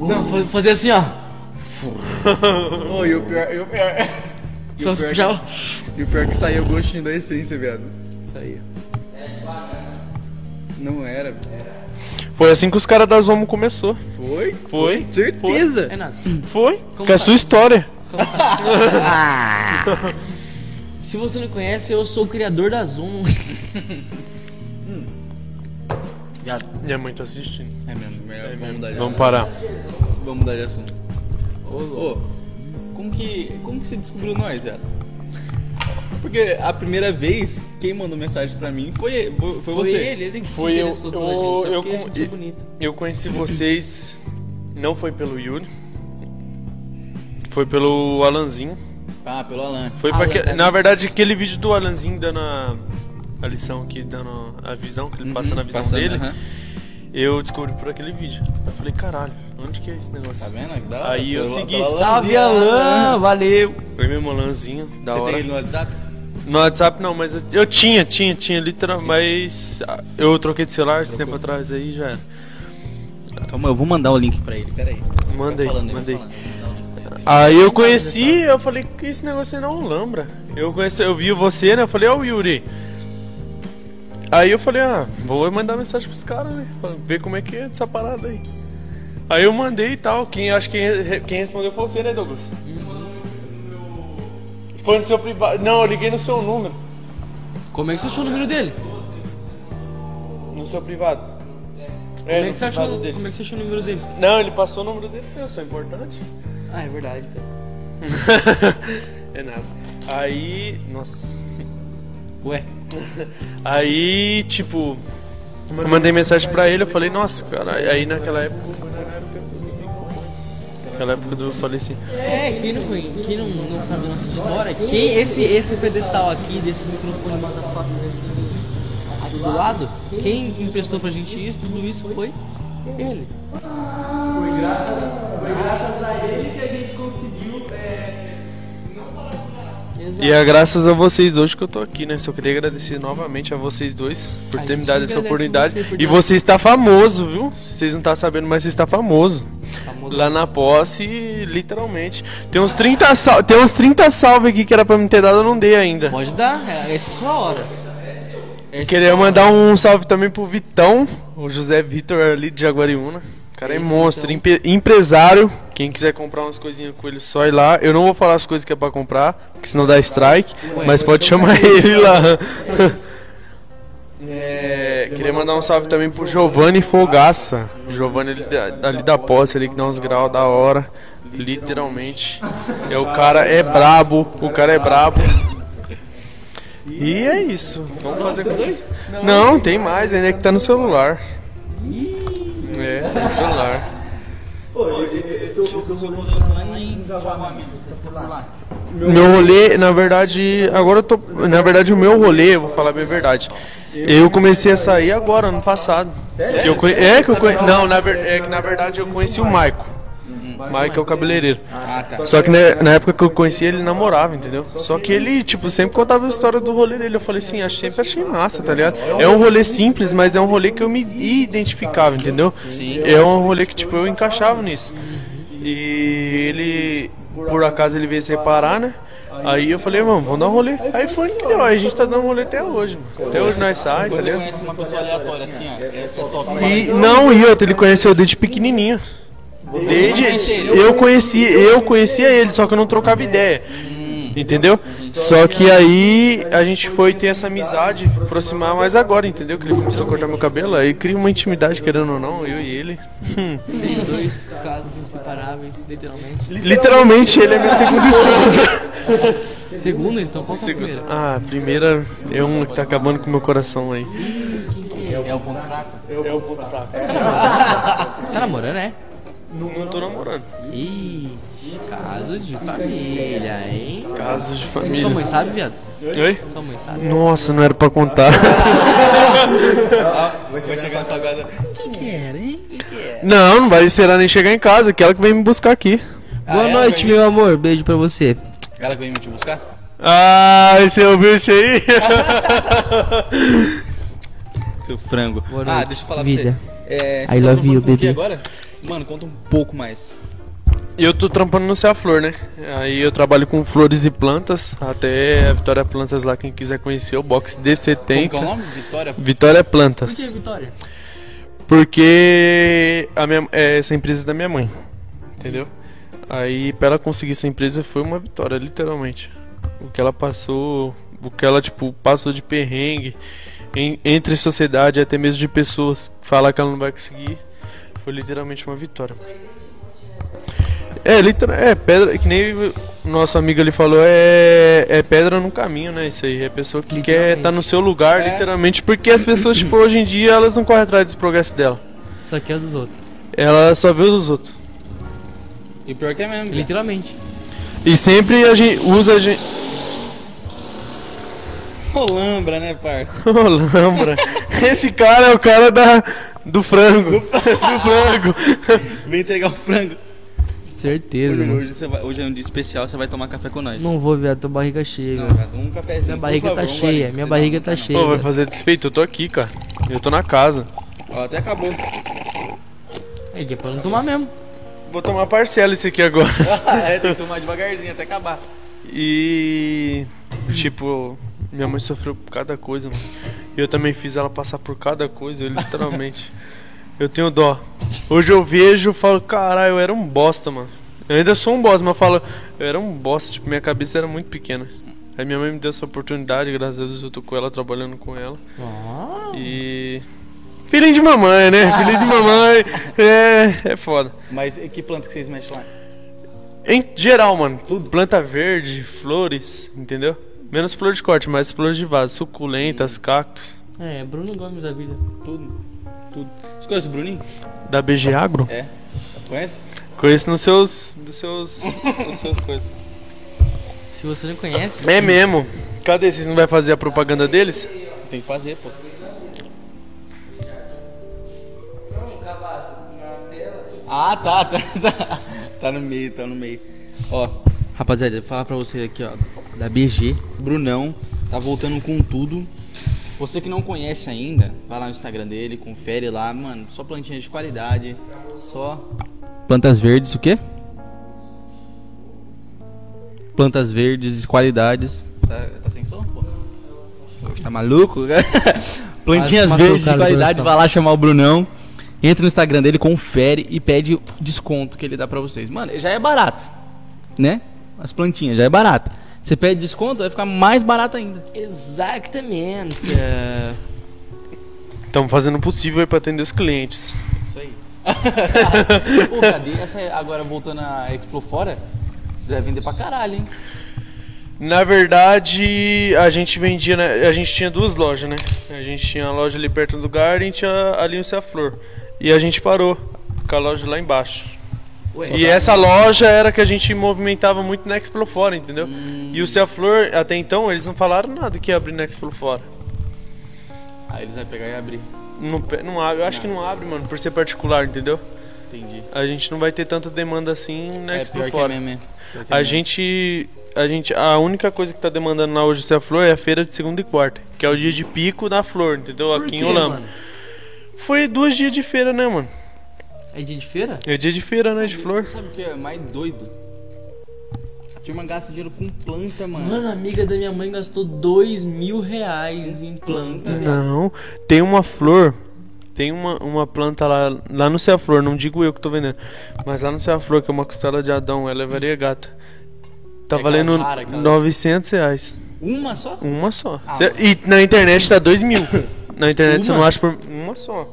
Não, fa- fazer assim, ó. Ô, e o pior. E o pior. E Só o se pior, que, e o pior que saiu o gostinho da essência, viado. Aí. Não era. Foi assim que os caras da Zomo começou. Foi? Foi? Certeza. É nada. Foi? Como que é a sua história. Se você não conhece, eu sou o criador da Zoom. Viado. E é muito assistindo. É mesmo, melhor. vamos mudar de Vamos parar. Vamos mudar de assunto. Ô, como que. Como que você descobriu nós, viado? Porque a primeira vez, quem mandou mensagem pra mim foi, foi, foi Foi você. ele, ele que Foi eu- interessou pela eu- gente, eu com- gente é bonito. Eu conheci vocês. Não foi pelo Yuri. Foi pelo Alanzinho. Ah, pelo Alan. Foi Alan, que-. Na verdade, aquele vídeo do Alanzinho dando a, a lição aqui, dando a visão, que ele passa na visão Uhum, Passando, dele. aham. Eu descobri por aquele vídeo. Eu falei, caralho, onde que é esse negócio? Tá vendo? Que da hora. Aí eu segui, salve, Alanzinho. Alan, valeu. Foi mesmo Alanzinho, da Você hora. tem ele no WhatsApp? No WhatsApp não, mas eu, eu tinha, tinha, tinha, literal, mas eu troquei de celular esse tempo atrás aí já era. Calma, eu vou mandar o link pra ele, peraí. Manda aí, Falando, eu manda aí. eu conheci, eu falei, que esse negócio aí não lembra. Eu conheci, eu vi você, né? Eu falei, ó o Yuri. Aí eu falei, ah, vou mandar mensagem pros caras, né? pra Ver como é que é essa parada aí. Aí eu mandei e tal. Quem, acho que quem, re- quem respondeu foi você, né, Douglas? Foi no seu privado. Não, eu liguei no seu número. Como é que você achou o número dele? No seu privado. Como é no que você achou, deles. como é que você achou o número dele? Não, ele passou o número dele, eu sou importante. Ah, é verdade, é nada. Aí. Nossa. Ué. Aí, tipo, eu mandei mensagem pra ele, eu falei, nossa, cara, aí naquela época. Naquela época do, eu falei assim, É, quem não, quem não, não sabe da nossa história, quem, esse, esse pedestal aqui, desse microfone aqui do lado, quem emprestou pra gente isso, tudo isso foi ele. Exato. E é graças a vocês dois que eu tô aqui, né? Só queria agradecer novamente a vocês dois por A ter me dado essa oportunidade. você e dar- você está famoso, viu? Vocês não tá sabendo, mas você está famoso. Famoso. Lá na posse, literalmente. Tem uns 30 sal... Tem uns 30 salve aqui que era pra me ter dado, eu não dei ainda. Pode dar, é, essa é a sua hora. É Queria mandar um salve também pro Vitão, o José Vitor ali de Jaguariúna. O cara é Esse monstro, empe- empresário. Quem quiser comprar umas coisinhas com ele, só ir lá. Eu não vou falar as coisas que é pra comprar, porque senão dá strike. Mas pode chamar ele lá. É, queria mandar um salve também pro Giovanni Fogaça. Giovanni ali da, ali da posse, ali que dá uns graus da hora. Literalmente. É, o cara é brabo, o cara é brabo. E é isso. Vamos fazer com dois? Não, tem mais, ainda é que tá no celular. É, tá no celular. Meu rolê, na verdade, agora eu tô. Na verdade, o meu rolê, eu vou falar bem a verdade. Eu comecei a sair agora, ano passado. Que eu conhe... É que eu conhe... Não, na ver... é que na verdade eu conheci o Maico. É o cabeleireiro. Ah, tá. Só que né, na época que eu conheci ele, namorava, entendeu? Só que ele, tipo, sempre contava a história do rolê dele. Eu falei assim, ah, sempre achei massa, tá ligado? É um rolê simples, mas é um rolê que eu me identificava, entendeu? Sim. É um rolê que, tipo, eu encaixava nisso. E ele, por acaso, ele veio se reparar, né? Aí eu falei, mano, vamos dar um rolê. Aí foi que deu, aí a gente tá dando um rolê até hoje, mano. Até hoje nós sai, tá você conhece uma pessoa aleatória assim, ó, é, é top. E, não, e ele conheceu desde pequenininho. Desde, eu conheci, eu conhecia ele, só que eu não trocava ideia. Entendeu? Só que aí a gente foi ter essa amizade, aproximar mais agora, entendeu? Que ele começou a cortar meu cabelo, aí cria uma intimidade, querendo ou não, eu e ele. Hum. Vocês dois, casos inseparáveis, literalmente. Literalmente ele é minha segunda esposa. Segundo, então, qual é a Segunda. primeira? Ah, a primeira é uma que tá acabando com o meu coração aí. É o ponto fraco. É o ponto fraco. Tá namorando, né? Não, não tô namorando. Ih, caso de família, hein? Casos de Sua família. mãe sabe, viado? Oi? Sua mãe sabe? Nossa, não era pra contar. Vai chegar na sua casa. Não, não vai esperar nem chegar em casa, que ela que vem me buscar aqui. Boa é, noite, meu amor. Beijo pra você. Ela que vem me te buscar? Ah, você ouviu isso aí? Seu frango. Boa ah, noite, deixa eu falar vida. pra você. É, I você love you, com o quê baby. agora? Mano, conta um pouco mais. eu tô trampando no Céu Flor, né? Aí eu trabalho com flores e plantas. Até a Vitória Plantas lá, quem quiser conhecer, o box Como que é o D70. nome? Vitória? Vitória Plantas. Por que, Vitória? Porque a minha, é, essa empresa é da minha mãe. Entendeu? Aí pra ela conseguir essa empresa foi uma vitória, literalmente. O que ela passou, o que ela tipo passou de perrengue em- entre sociedade, até mesmo de pessoas falar que ela não vai conseguir, foi literalmente uma vitória. É, literal, é pedra, que nem o nosso amigo ali falou, é, é pedra no caminho, né? Isso aí, é pessoa que quer estar no seu lugar, É. literalmente, porque as pessoas, tipo, hoje em dia, elas não correm atrás do progresso dela. Isso aqui é dos outros. Ela só vê os outros. E pior que é mesmo. Literalmente. E sempre a gente usa a gente. Rolambra, né, parça? Ô, Lambra. Esse cara é o cara da, do frango. Do frango. Vem entregar o frango. Certeza, Hoje, mano. hoje, você vai- hoje é um dia especial, você vai tomar café com nós. Não vou, viado. Tô barriga cheia, Não, um cafezinho. Minha barriga tá favor, um cheia. Minha barriga não- tá não. cheia. Pô, vai fazer desfeito? Eu tô aqui, cara. Eu tô na casa. Ó, até acabou. É que é pra não tomar mesmo. Vou tomar parcela esse aqui agora. é, tem que tomar devagarzinho até acabar. E. Tipo, minha mãe sofreu por cada coisa, mano. E eu também fiz ela passar por cada coisa, eu literalmente. eu tenho dó. Hoje eu vejo e falo, caralho, eu era um bosta, mano. Eu ainda sou um bosta, mas eu falo, eu era um bosta, tipo, minha cabeça era muito pequena. Aí minha mãe me deu essa oportunidade, graças a Deus eu tô com ela, trabalhando com ela. Ó. E. Filhinho de mamãe, né? Filhinho de mamãe. É, é foda. Mas e que planta que vocês mexem lá? Em geral, mano, tudo. Planta verde, flores, entendeu? Menos flor de corte, mas flores de vaso, suculentas, cactos. É, Bruno Gomes da vida. Tudo. Tudo. Você conhece o Bruninho? Da BG Agro? É. Conhece? Conheço nos seus. Dos seus. Dos seus coisas. Se você não conhece, É mesmo. Cadê? Vocês não vai fazer a propaganda deles? Tem que fazer, pô. Ah, tá, tá, tá. Tá no meio, tá no meio. Ó, rapaziada, eu vou falar pra você aqui, ó. Da BG, Brunão, tá voltando com tudo. Você que não conhece ainda, vai lá no Instagram dele, confere lá, mano. Só plantinhas de qualidade, só. Plantas verdes, o quê? Plantas verdes, qualidades. Tá, tá sem som, pô? Tá maluco? Plantinhas verdes de qualidade, vai lá chamar o Brunão. Entra no Instagram dele, confere e pede desconto que ele dá pra vocês. Mano, já é barato, né? As plantinhas já é barato. Você pede desconto, vai ficar mais barato ainda. Exatamente. Estamos fazendo o possível pra atender os clientes. Isso aí. Pô, cadê essa agora voltando a Expo fora? Você vai vender pra caralho, hein? Na verdade, a gente vendia, né? A gente tinha duas lojas, né? A gente tinha a loja ali perto do Garden e tinha ali o Céu Flor. E a gente parou com a loja lá embaixo. E essa loja era que a gente movimentava muito na Expo Fora, entendeu? E o Céu Flor, até então, eles não falaram nada que ia abrir na Expo Fora. Aí eles vão pegar e abrir. Não, não abre, eu acho que não abre, mano, por ser particular, entendeu? Entendi. A gente não vai ter tanta demanda assim na É Expo que é Fora. mesmo, é. É A gente, a gente, a única coisa que tá demandando lá hoje a flor é a feira de segunda e quarta, que é o dia de pico da flor, entendeu? Por Aqui quê, em Holamba. mano? Foi dois dias de feira, né, mano? É dia de feira? É dia de feira, né, de flor. Sabe o que é mais doido? A turma gasta dinheiro com planta, mano. Mano, a amiga da minha mãe gastou dois mil reais em planta. Não, tem uma flor, tem uma, uma planta lá, lá no Céu Flor, não digo eu que tô vendendo, mas lá no Céu Flor, que é uma costela de Adão, ela é variegata. Tá É valendo aquelas- 900 reais. Uma só? Uma só. Ah, Cê- e na internet tá dois mil. Na internet você Uma? não acha por uma só.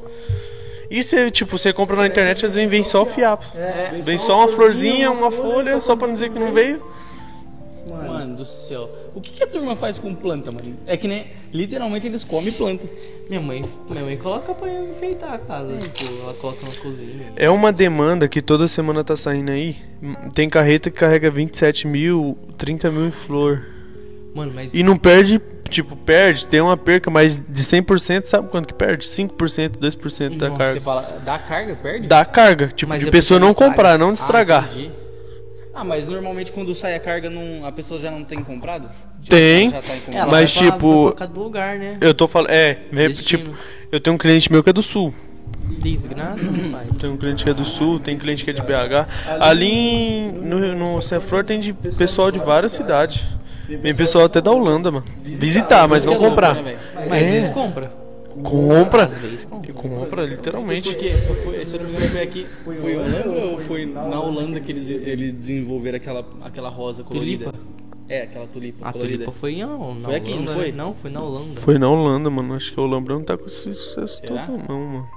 E você, tipo, você compra na internet, às vezes vem só o fiapo. É, Vem só uma florzinha, uma folha, só pra não dizer que não veio. Mano do céu. O que, que a turma faz com planta, mano? É que nem. Literalmente eles comem planta. Minha mãe, minha mãe coloca pra enfeitar a casa. Tipo, ela coloca na cozinha. É uma demanda que toda semana tá saindo aí. Tem carreta que carrega 27 mil, 30 mil em flor. Mano, mas. E não perde, tipo, perde, tem uma perca, mas de 100%, sabe quanto que perde? 5%, 2% da Nossa, carga. Você fala, dá carga, perde? Dá carga, tipo, Mas de é pessoa não estraga. comprar, não Ah, estragar. entendi. Ah, mas normalmente quando sai a carga, não, a pessoa já não tem comprado? Já- Tem. Já tá mas, pra- tipo- do lugar, né? Eu tô falando, é, Destino. tipo, eu tenho um cliente meu que é do sul. Desgraça, rapaz. Tem um cliente que é do sul, tem cliente que é de BH. Ali no, no Ceflor tem de pessoal de várias cidades. Vem pessoal até da Holanda, mano. Visitar, mas não louco, comprar. né? Mas É. eles compram. Compra. Às vezes compra. Compra, literalmente. Porque, foi, se eu não me engano, foi aqui. Foi Holanda ou foi na Holanda que eles, eles desenvolveram aquela, aquela rosa colorida? Tulipa. É, aquela tulipa A colorida. tulipa foi não, na Foi aqui, não Holanda, foi? né? Não, foi na Holanda. Foi na Holanda, mano. Acho que a Holanda não tá com esse sucesso Será? todo, não, mano.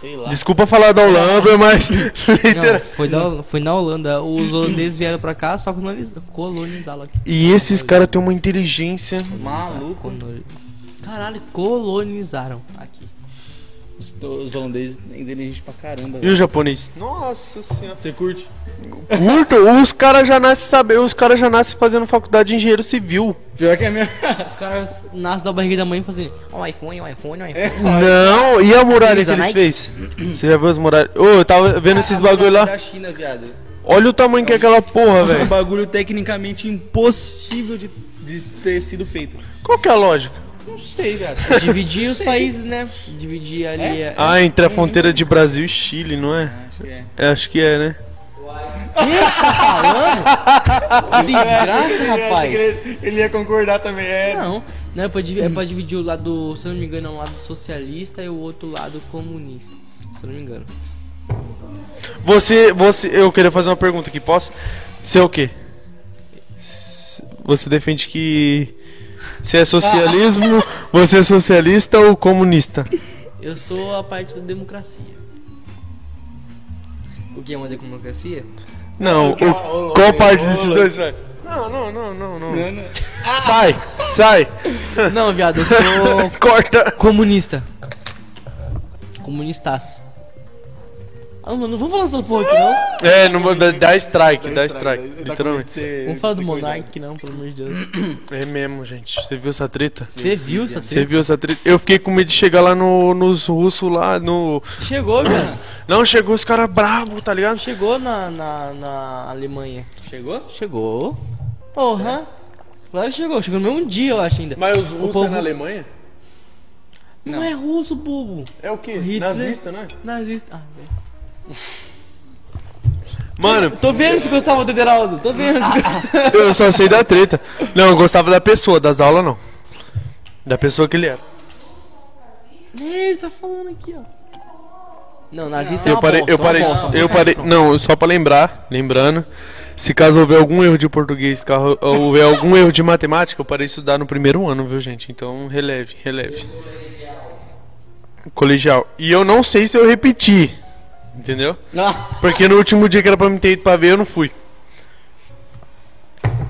Sei lá. Desculpa falar da Holanda, mas. Não, foi, da, foi na Holanda. Os holandeses vieram pra cá só coloniz- colonizaram aqui. E esses caras têm uma inteligência. Maluco. Caralho, colonizaram aqui. Os, os holandeses inteligentes pra caramba. E velho. o japonês? Nossa senhora. Você curte? Curto, os caras já nascem saber, os caras já nascem fazendo faculdade de engenheiro civil. Pior que é mesmo. Os caras nascem da barriga da mãe fazendo um iPhone, um iPhone, um iPhone. É. Não, e a muralha que eles fez? Você já viu as muralhas? Ô, eu tava vendo esses A bagulho lá. da China, viado. Olha o tamanho que é aquela porra, É um velho. bagulho tecnicamente impossível de, de ter sido feito. Qual que é a lógica? Não sei, viado. Dividir os países, né? Dividir ali. É? Ah, entre a fronteira de Brasil e Chile, não é? Acho que é. É, Acho que é, né? Que desgraça, rapaz. Ele, ele ia concordar também, é. Não, não é, pra dividir, é pra dividir o lado, se eu não me engano, é um lado socialista e o outro lado comunista. Se eu não me engano. Você, você, eu queria fazer uma pergunta aqui, posso? Você é o quê? Você defende que você é socialismo, você é socialista ou comunista? Eu sou a parte da democracia. O que é uma democracia? Não, o- ô, qual parte desses dois vai? Não, não, não, não, não. Não, não. Sai, sai. Não, viado, eu sou Corta. comunista. Comunistaço. Ah, mano, não vamos falar essa porra aqui, não. É, não, vou- dá, dá strike, dá strike, literalmente. Vamos falar do Monark aqui, não, pelo amor de Deus. É mesmo, gente. Você viu essa treta? Você viu essa Você treta? viu essa treta? Eu fiquei com medo de chegar lá no, nos russos lá, no... Chegou, viado. Não, chegou os caras bravos, tá ligado? Chegou na, na, na Alemanha. Chegou? Chegou. Porra. Claro que chegou. Chegou no mesmo dia, eu acho ainda. Mas os russos é na Alemanha? Não, é russo, bobo. É o quê? Hitler. Nazista, né? Nazista. Ah, velho. Mano, Tô vendo se gostava do Ederaldo. Tô vendo. se- eu só sei da treta. Não, eu gostava da pessoa, das aulas não. Da pessoa que ele era. É, ele tá falando aqui, ó. Não, nazista é Eu uma parei, bosta, eu uma parei, bosta, eu parei, não, só pra lembrar, lembrando, se caso houver algum erro de português, caso houver algum erro de matemática, eu parei de estudar no primeiro ano, viu, gente? Então, releve, releve. colegial. E eu não sei se eu repeti. Entendeu? Ah, Porque no último dia que era pra me ter ido pra ver, eu não fui.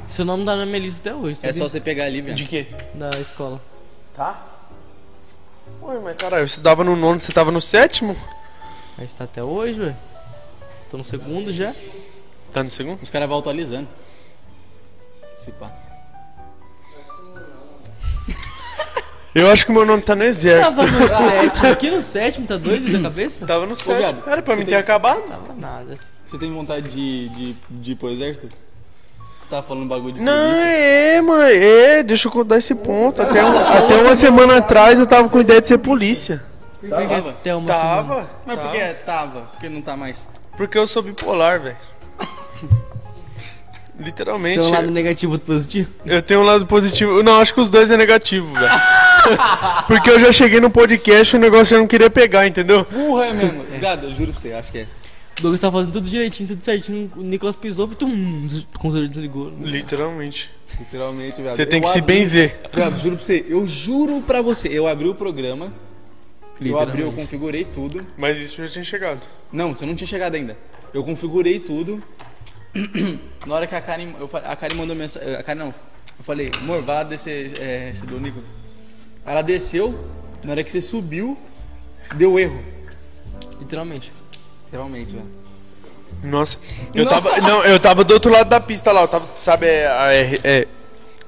Seu nome tá na minha lista até hoje, é sabia? só você pegar ali, velho. De quê? Da escola. Tá. Ué, mas caralho, você tava no nono, você tava no sétimo? Aí está até hoje, velho. Tô no segundo já. Tá no segundo? Os caras vão atualizando. Se pá. Eu acho que o meu nome tá no exército. Tava no sétimo. Aqui no sétimo, tá doido da cabeça? Tava no sétimo. viado, Era pra mim ter acabado. Tava nada. Você tem vontade de, de, de ir pro exército? Você tava falando bagulho de Não, polícia? é, mãe, é, deixa eu contar esse ponto. Até, um- até uma semana atrás eu tava com ideia de ser polícia. Tava? Até uma semana. Tava. Mas por tava. que tava? Por que não tá mais? Porque eu sou bipolar, velho. Literalmente. Seu lado negativo ou positivo? Eu tenho um lado positivo. Não, acho que os dois é negativo, velho. Porque eu já cheguei no podcast e o negócio já não queria pegar, entendeu? Burra é mesmo. Gado, eu juro pra você, acho que é. O Douglas tá fazendo tudo direitinho, tudo certinho. O Nicolas pisou e tum, o controle desligou. Literalmente. Literalmente, velho. Você tem Eu que se abri- benzer. Viado, juro pra você, eu juro pra você, eu abri o programa, eu abri, eu configurei tudo. Mas isso já tinha chegado. Não, você não tinha chegado ainda. Eu configurei tudo. Na hora que a Karen, eu, a Karen mandou mensagem, a Karen não, eu falei, amor, vai lá descer é, esse do Nico. Ela desceu, na hora que você subiu, deu erro. Literalmente. Literalmente, velho. Nossa. Eu tava. Não, eu tava do outro lado da pista lá. Eu tava, sabe, é. R- é-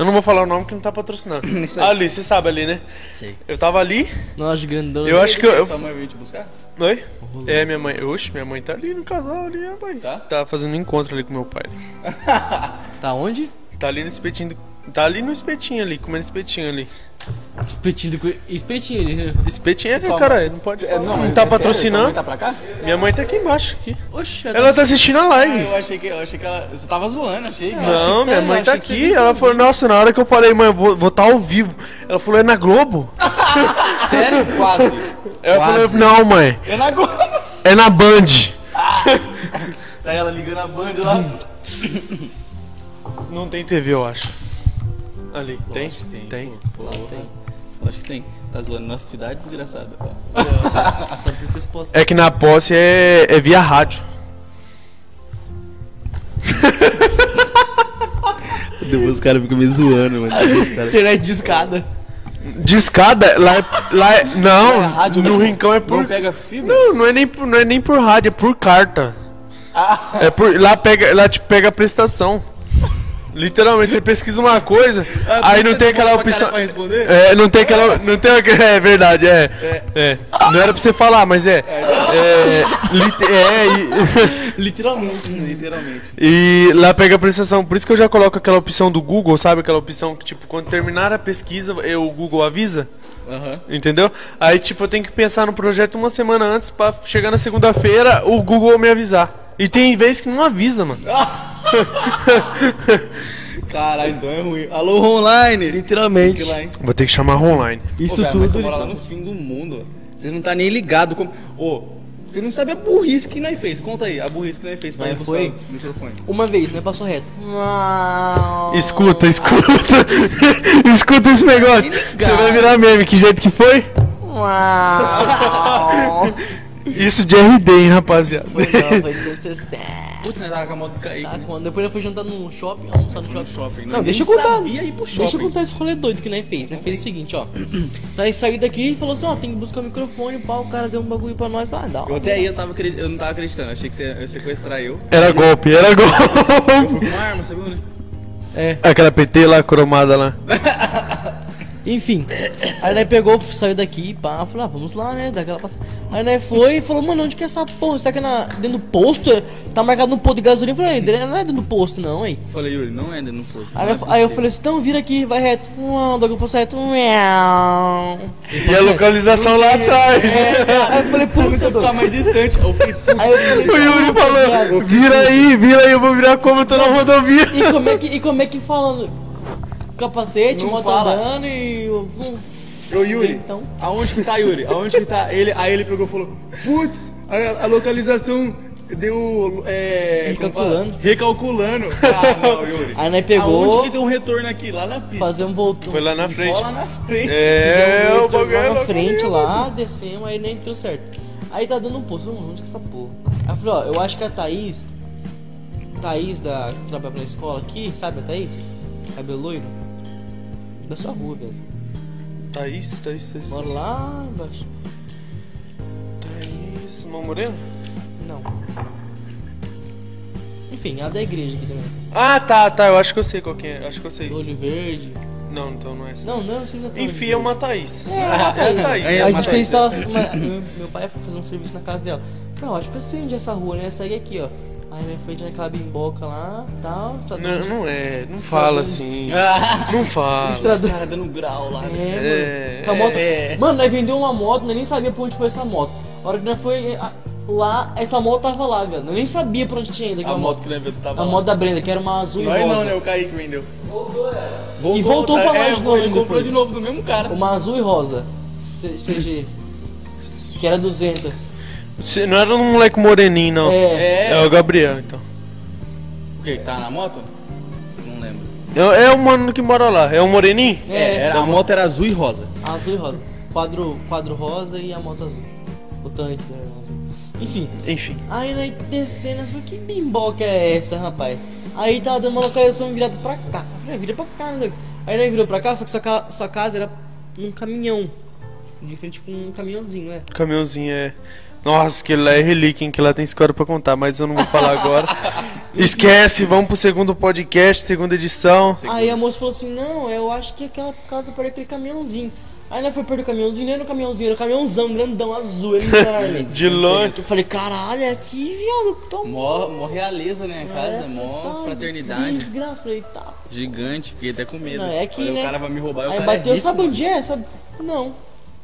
eu não vou falar o nome que não tá patrocinando. Ali, você sabe ali, né? Sei. Eu tava ali. Nós grandão. Eu acho que eu. eu- Sua mãe veio te buscar? Oi? É, minha mãe. Oxe, minha mãe tá ali no casal ali, rapaz. Tá? Tá fazendo um encontro ali com meu pai. Tá onde? Tá ali no espetinho. do- Tá ali no espetinho ali, comendo espetinho ali. Espetinho do... Espetinho ele. Espetinho é, Sua cara, mãe- não pode. É, Não, não, tá é patrocinando. mãe tá pra cá? Minha mãe tá aqui embaixo. Aqui. Oxe, Ela tá assistindo a Ah, live. eu achei que, eu achei que ela. Você tava zoando, achei. Não, que minha tá- mãe tá que aqui. Ela falou, nossa, na hora que eu falei, mãe, eu vou vou tá ao vivo. Ela falou, é na Globo? Sério? Quase. Ela falou, não, mãe, É na Globo. é na Band. Tá ela ligando a band lá. Não tem TV, eu acho. Ali, tem? Que Tem. Pô, pô, tem. Acho que tem. Tá zoando nossa cidade, desgraçada. Porque os postos. É que na posse é, é via rádio. Depois os caras ficam me zoando, mano. Internet de escada. De escada, lá é. Lá é não, É rádio no mesmo? Rincão é por. Não pega fibra? Não, não é, nem por, não é nem por rádio, é por carta. Ah. É por. Lá pega. Lá te pega a prestação. Literalmente, você pesquisa uma coisa, aí não tem aquela opção. É, não tem aquela. Não tem. É verdade, é. É. Não era pra você falar, mas é. É. é e- Literalmente. Literalmente. E lá pega a prestação. Por isso que eu já coloco aquela opção do Google, sabe? Aquela opção que, tipo, quando terminar a pesquisa, eu, o Google avisa. Aham. Entendeu? Aí, tipo, eu tenho que pensar no projeto uma semana antes pra chegar na segunda-feira o Google me avisar. E tem vezes que não avisa, mano. Caralho, então é ruim. Alô, online. Literalmente. Que lá? Vou ter que chamar online. Isso Ô, tudo. Mas você mora lá no fim do mundo. Vocês não tá nem ligado como. Ô, você não sabe a burrice que nós fez. Conta aí, a burrice que nós fez Mas foi? Uma vez, né? Passou reto. Escuta, escuta. escuta esse negócio. Você vai virar meme. Que jeito que foi? Isso de RD, hein, rapaziada. Foi não, foi 160. Putz, nós tava com a moto Kaique. Tá, né? quando depois eu fui jantar no shopping, almoçar no shopping. shopping, né? Não, deixa eu contar. sabia ir pro Deixa eu contar esse rolê doido que nós fez, né? Fez o seguinte, ó. nós saiu daqui e falou assim, ó, tem que buscar o microfone, pau, o cara deu um bagulho pra nós, ah, dá. Eu até aí eu, tava, eu não tava acreditando. Achei que você ia sequestrar eu. Era golpe, era Eu golpe. fui com uma arma, sabe? né? É, Aquela PT lá, cromada lá. enfim. Aí nós pegou, saiu daqui, pá, falou, ah, vamos lá, né? Daquela passada. Aí nós foi e falou, mano, onde que é essa porra? Será que é na, dentro do posto? Tá marcado no posto de gasolina? Eu falei, não é dentro do posto, não, hein? Eu falei, Yuri, não é no posto. Aí, é aí eu você. falei assim, então vira aqui, vai reto. Uau, daqui eu passo reto. Uau. E a localização lá atrás. Aí eu falei, a puta, ficar mais distante. Eu puta. Aí eu falei, O Yuri falou, vira aí, vira aí, eu vou virar como eu tô na rodovia. E como é que, e como é que falando? Capacete, Não moto fala. andando e. Ô Yuri, Então. aonde que tá Yuri? Aonde que tá? Ele, aí ele pegou e falou, putz, a, a localização Deu. É? Recalculando. Recalculando. Ah, não, Yuri. Aí nós pegou, Aonde que deu um retorno aqui? Lá na pista. fazer um voltão. Foi lá na frente. Só lá na frente. É, Fizemos o um retorno bagulho é lá na louco frente mesmo. lá, descemos, aí nem deu certo. Aí tá dando um posto, mano, onde que é essa porra? Aí eu falei, ó, eu acho que a Thaís, Thaís da, que trabalha na escola aqui, sabe a Thaís? Cabelo loiro? Da sua rua, velho. Thaís, Thaís, Thaís. Mora lá embaixo. Thaís, Mão Moreno? Não. Enfim, a da igreja aqui também. Ah, tá, tá, eu acho que eu sei qual que é. Acho que eu sei. Do olho verde. Não, então não é essa. Não, não, vocês já estão. Enfim, é uma Thaís. É, uma Thaís. É Thaís. É, a uma gente fez instalação. uma- meu, meu pai foi fazer um serviço na casa dela. Não, acho que eu sei onde é essa rua, né? Segue aqui, ó. Aí né, foi naquela bimboca lá tal. estradão Não, não é, não fala assim. Não fala. os Estradão- caras dando grau lá. É, É, mano. A moto. é. Mano, nós vendeu uma moto, nós nem sabia pra onde foi essa moto. A hora que nós foi lá, essa moto tava lá, velho. Eu nem sabia pra onde tinha ido A moto moto. que lembra tava A lá. moto da Brenda, que era uma azul Nós e rosa. não, né? O Kaique vendeu. Voltou, E voltou pra lá é, de novo Ele comprou depois. de novo do mesmo cara. Uma azul e rosa. CG. Que era 200. Você não era um moleque moreninho, não. É. É o Gabriel, então. O que? Tá na moto? Não lembro. É, é o mano que mora lá. É o moreninho? É, era, a moto era azul e rosa. Azul e rosa. Quadro, quadro rosa e a moto azul. O tanque, né? Enfim. Enfim. Aí nós descendo, assim, que bimboca é essa, rapaz? Aí tava dando uma localização virada pra cá. Falei, vira pra cá, né? Aí nós virou pra cá, só que sua, ca- sua casa era num caminhão. De frente com um caminhãozinho, né? Caminhãozinho é. Nossa, que lá é relíquia, hein? Que lá tem história pra contar, mas eu não vou falar agora. Esquece, vamos pro segundo podcast, segunda edição. Aí a moça falou assim, não, eu acho que aquela casa para aquele caminhãozinho. Aí nós foi perto do caminhãozinho, nem era o caminhãozinho, era o caminhãozão grandão, azul, ele literalmente. De longe. Eu falei, caralho, é aqui, viado, toma. Mó, mó realeza, né? A casa, mó fraternidade. Desgraça, falei, tá. Gigante, fiquei até com medo. Não, é Falei, né? O cara vai me roubar. o Aí cara bateu, é rico, sabe onde é? Sabe? Não.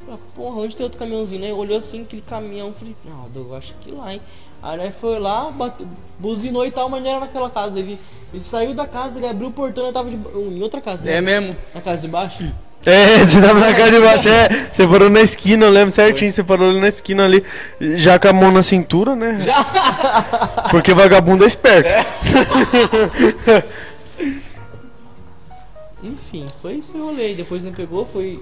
Falei, porra, onde tem outro caminhãozinho, né? Olhou assim, aquele caminhão, falei, não, eu acho que lá, hein. Aí nós foi lá, bateu, buzinou e tal, mas não era naquela casa. Ele, ele saiu da casa, ele abriu o portão e tava de, em outra casa, né? É mesmo. Na casa de baixo. É, você tava na casa de baixo, é. Você parou na esquina, eu lembro certinho. Você parou ali na esquina ali, já com a mão na cintura, né? Já! Porque vagabundo é esperto. Enfim, foi esse rolê. Depois ele pegou, foi.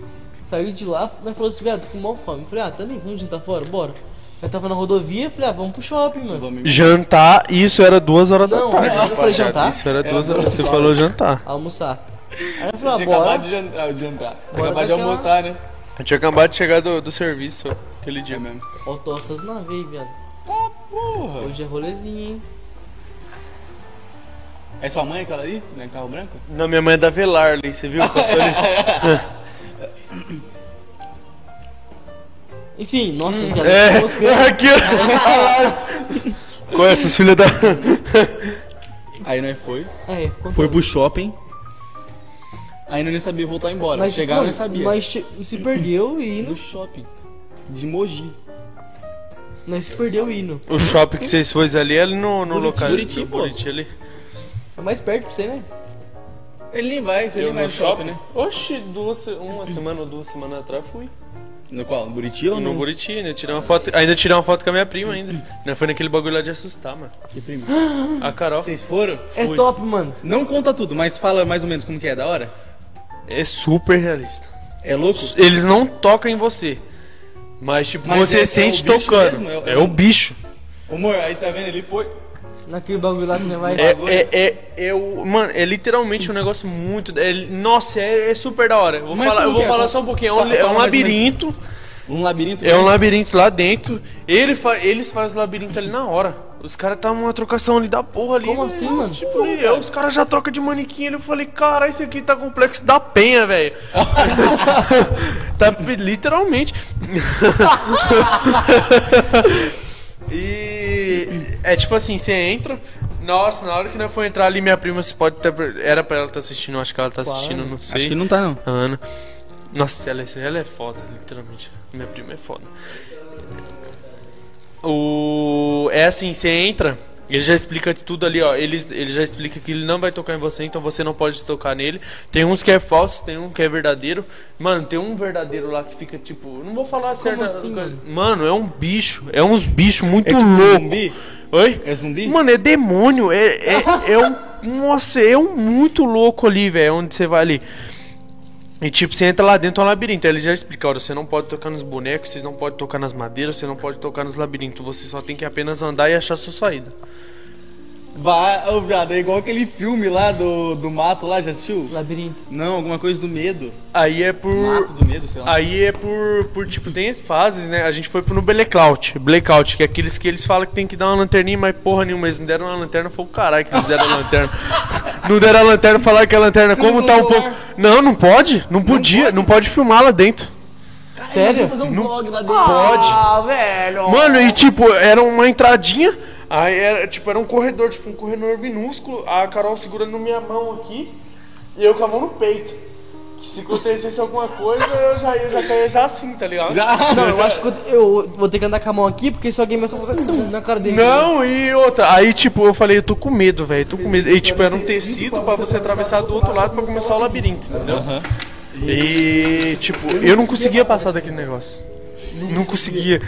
Saiu de lá, nós falou assim, viado, tô com mal fome. Eu falei, ah, também, vamos jantar fora, bora. Eu tava na rodovia, falei, ah, vamos pro shopping, mano. Jantar, isso era duas horas da Não, tarde. eu falei jantar? Isso era duas horas. Você falou jantar. Almoçar. Aí eu falei, ah, Tinha bora. acabado de jantar. jantar. Bora Acabado de almoçar, né? Eu tinha acabado de chegar do, do serviço aquele dia É mesmo. Ó, tô essas naves aí, viado. Tá, porra. Hoje é rolezinho, hein. É sua mãe aquela ali? Né? Carro branco? Não, minha mãe é da Velarley, você viu? Passou ali. Enfim, nossa, viado. É, mosquei. aqui, ó. Qual é essas filhas da. Aí nós foi. É, Foi pro shopping. Aí nós nem sabia voltar embora. Nós, Chegaram não, e sabia. Nós che- se perdeu indo. No shopping. De Mogi. Nós se perdeu indo. O shopping que vocês foram ali é ali no, no Buriti, local. Buriti, no pô. Buriti ali. É mais perto pra você, né? Ele nem vai, você nem vai no shopping, né? Oxi, duas, uma semana ou duas semanas atrás fui. No qual? No Buriti ou No no... Buriti, ainda tirei uma foto. Ainda tirei uma foto com a minha prima ainda. Não foi naquele bagulho lá de assustar, mano. Que primo? A Carol. Vocês foram? É Fui. top, mano. Não conta tudo, mas fala mais ou menos como que é, da hora? É super realista. É louco? Eles não tocam em você. Mas, tipo, Mas você é- é sente o bicho tocando. mesmo? É, É- o bicho. Ô, amor, aí tá vendo? Ele foi. Naquele bagulho lá que não vai. É, é, é, é o- mano, é literalmente um negócio muito. é- nossa, é, é super da hora. Eu vou Mas falar, eu vou é? falar só um pouquinho. É um, Fala- é um menos. labirinto. Um labirinto. É um labirinto lá dentro. Ele fa eles fazem o labirinto ali na hora. Os caras tá uma trocação ali da porra ali. Como velho. assim, mano? Tipo, aí os caras já trocam de manequim ali. Eu falei, cara, esse aqui tá complexo da penha, velho. tá literalmente. e é tipo assim, você entra. Nossa, na hora que nós for entrar ali, minha prima, você pode ter. Era pra ela estar assistindo, acho que ela tá assistindo, não sei. Acho que não tá, não. A Ana. Nossa, ela, é- ela é foda, literalmente. Minha prima é foda. O. É assim, você entra, ele já explica tudo ali, ó. Ele, ele já explica que ele não vai tocar em você, então você não pode tocar nele. Tem uns que é falso, tem um que é verdadeiro. Mano, tem um verdadeiro lá que fica tipo. Não vou falar certo. assim, mano? Mano, é um bicho. É uns bichos muito tipo um loucos. zumbi? Oi? É zumbi? Mano, é demônio. É, é, é um. Nossa, é um muito louco ali, velho. Onde você vai ali. E tipo, você entra lá dentro é um labirinto. Aí eles já explicaram: você não pode tocar nos bonecos, você não pode tocar nas madeiras, você não pode tocar nos labirintos. Você só tem que apenas andar e achar sua saída. Vai, ô viado, é igual aquele filme lá do, do mato lá, já assistiu? Labirinto. Não, alguma coisa do medo. Aí é por. Mato do medo, sei lá. Aí é por, por tipo, tem fases, né? A gente foi pro no Blackout. Blackout, que é aqueles que eles falam que tem que dar uma lanterninha, mas porra nenhuma, eles não deram uma lanterna, foi o caralho que eles deram a lanterna. não deram a lanterna, falaram que a lanterna, Você como tá um pouco. Não, não pode, não podia, não pode filmar lá dentro. Sério? fazer um vlog lá dentro. Pode. Ah, velho. Mano, e tipo, era uma entradinha, aí era, tipo, era um corredor, tipo, um corredor minúsculo, a Carol segurando na minha mão aqui, e eu com a mão no peito. Que se acontecesse alguma coisa, eu já, eu já caía já assim, tá ligado? Já? Não, eu acho que eu, eu vou ter que andar com a mão aqui, porque se alguém me só fazer tum na cara dele. Não, e outra, aí tipo, eu falei, eu tô com medo, velho, tô com medo. E tipo, era um tecido pra você atravessar do outro lado pra começar o labirinto, entendeu? E tipo, eu não conseguia passar daquele negócio. Não conseguia.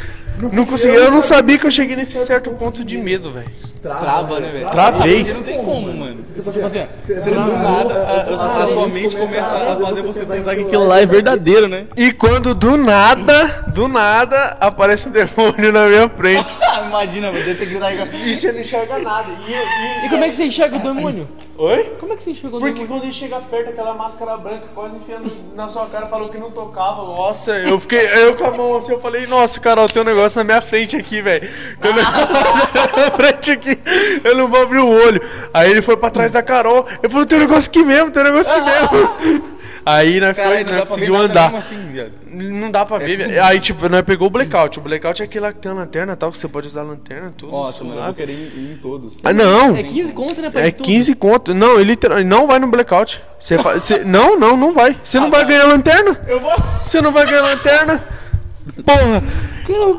Não conseguia. Eu não sabia que eu cheguei nesse certo ponto de medo, velho. Trava, né, velho? Travei. Porque não tem como, mano. Tipo assim, você do nada, a, a- a sua mente começa a fazer você pensar que aquilo lá é verdadeiro, né? E quando do nada, do nada, aparece um demônio na minha frente. Imagina, você tem que gritar E você não enxerga nada. E, e- E como é que você enxerga o demônio? Oi? Como é que você enxerga o Porque quando ele chega perto, aquela máscara branca quase enfiando na sua cara, falou que não tocava. Nossa, eu fiquei, eu com a mão assim, eu falei, nossa, Carol, tem um negócio na minha frente aqui, velho. Negócio na minha frente aqui, eu não vou abrir o olho. Aí ele foi pra trás da Carol, eu falei, tem um negócio aqui mesmo, tem um negócio aqui mesmo. Aí nós Caralho, foi, nós ver conseguiu andar. assim. Não dá pra ver, velho. Aí, tipo, nós pegou o blackout. O blackout é aquele lá que tem a lanterna e tal, que você pode usar a lanterna, tudo. Nossa, mano, eu vou querer ir, ir em todos. Ah, não. É 15 conto, né? pra É ir tudo? 15 conto. Não, ele não vai no blackout. Você fa- você- não, não, não vai. Você não vai ganhar lanterna. Eu vou. Você não vai ganhar lanterna. Porra.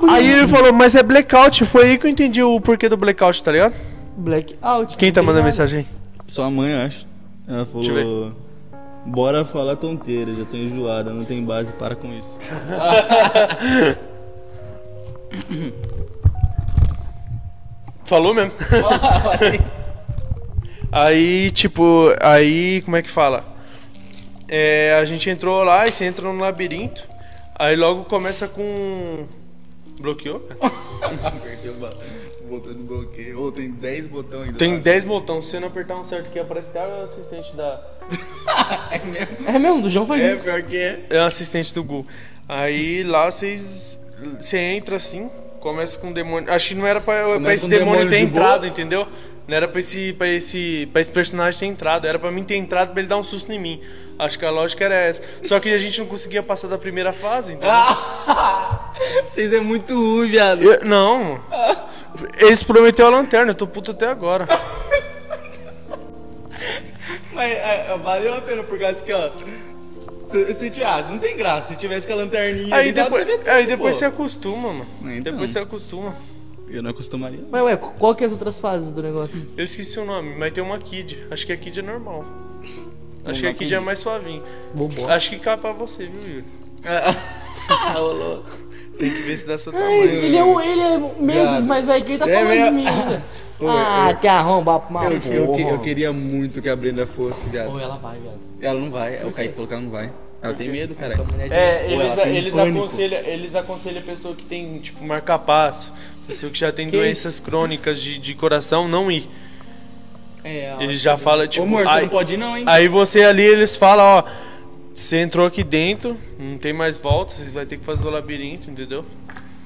Aí ele falou, mas é blackout. Foi aí que eu entendi o porquê do blackout, tá ligado? Blackout. Quem tá mandando mensagem aí? Sua mãe, acho. Ela Deixa eu falou. Bora falar tonteira, já tô enjoada, não tem base, para com isso. Falou mesmo. aí, tipo, aí, como é que fala? É, a gente entrou lá e você entra no labirinto. Aí logo começa com. Bloqueou? Apertei o botão de bloqueio. Ou tem 10 botões ainda. Tem 10 botões. Se você não apertar um certo aqui, aparece até o assistente da. É mesmo, do João faz É, isso. pior que é. É o assistente do Google. Aí lá vocês. Você entra assim, começa com o demônio. Acho que não era pra, pra esse demônio demônio ter de boa. entrado, entendeu? Não era pra esse, pra, esse, pra esse personagem ter entrado. Era pra mim ter entrado pra ele dar um susto em mim. Acho que a lógica era essa. Só que a gente não conseguia passar da primeira fase, entendeu? Vocês é muito ruim, viado. Eu- não. Eles prometeram a lanterna, eu tô puto até agora. Mas é, é, valeu a pena por causa que, ó. Se, se, ah, não tem graça. Se tivesse com a lanterninha Aí ali, depois, tudo, aí depois pô. você acostuma, mano. Então. Depois você acostuma. Eu não acostumaria. Mas ué, qual que é as outras fases do negócio? Eu esqueci o nome, mas tem uma Kid. Acho que a Kid é normal. Acho que a Kid Kid? é mais suavinho. Vambora. Acho que cai pra você, viu, Yuri? Ah, ô louco. Tem que ver se dá seu Ai, tamanho. ele, é um, ele é meses Viado. mais velho que ele tá É falando de mesmo? mim ainda. Ô, Ah, que arromba pra Eu, eu, eu porra. queria muito que a Brenda fosse, viado. Ou ela vai, velho. Ela não vai. O Kaique falou que ela não vai. Ela tem medo, cara. É, eles, eles, aconselham, eles aconselham a pessoa que tem, tipo, marca-passo, pessoa que já tem doenças crônicas de, de coração, não ir. É, ó. Eles já falam, tipo, Ô, amor, você aí, não pode ir não, hein? aí você ali, eles falam, ó, você entrou aqui dentro, não tem mais volta, você vai ter que fazer o labirinto, entendeu?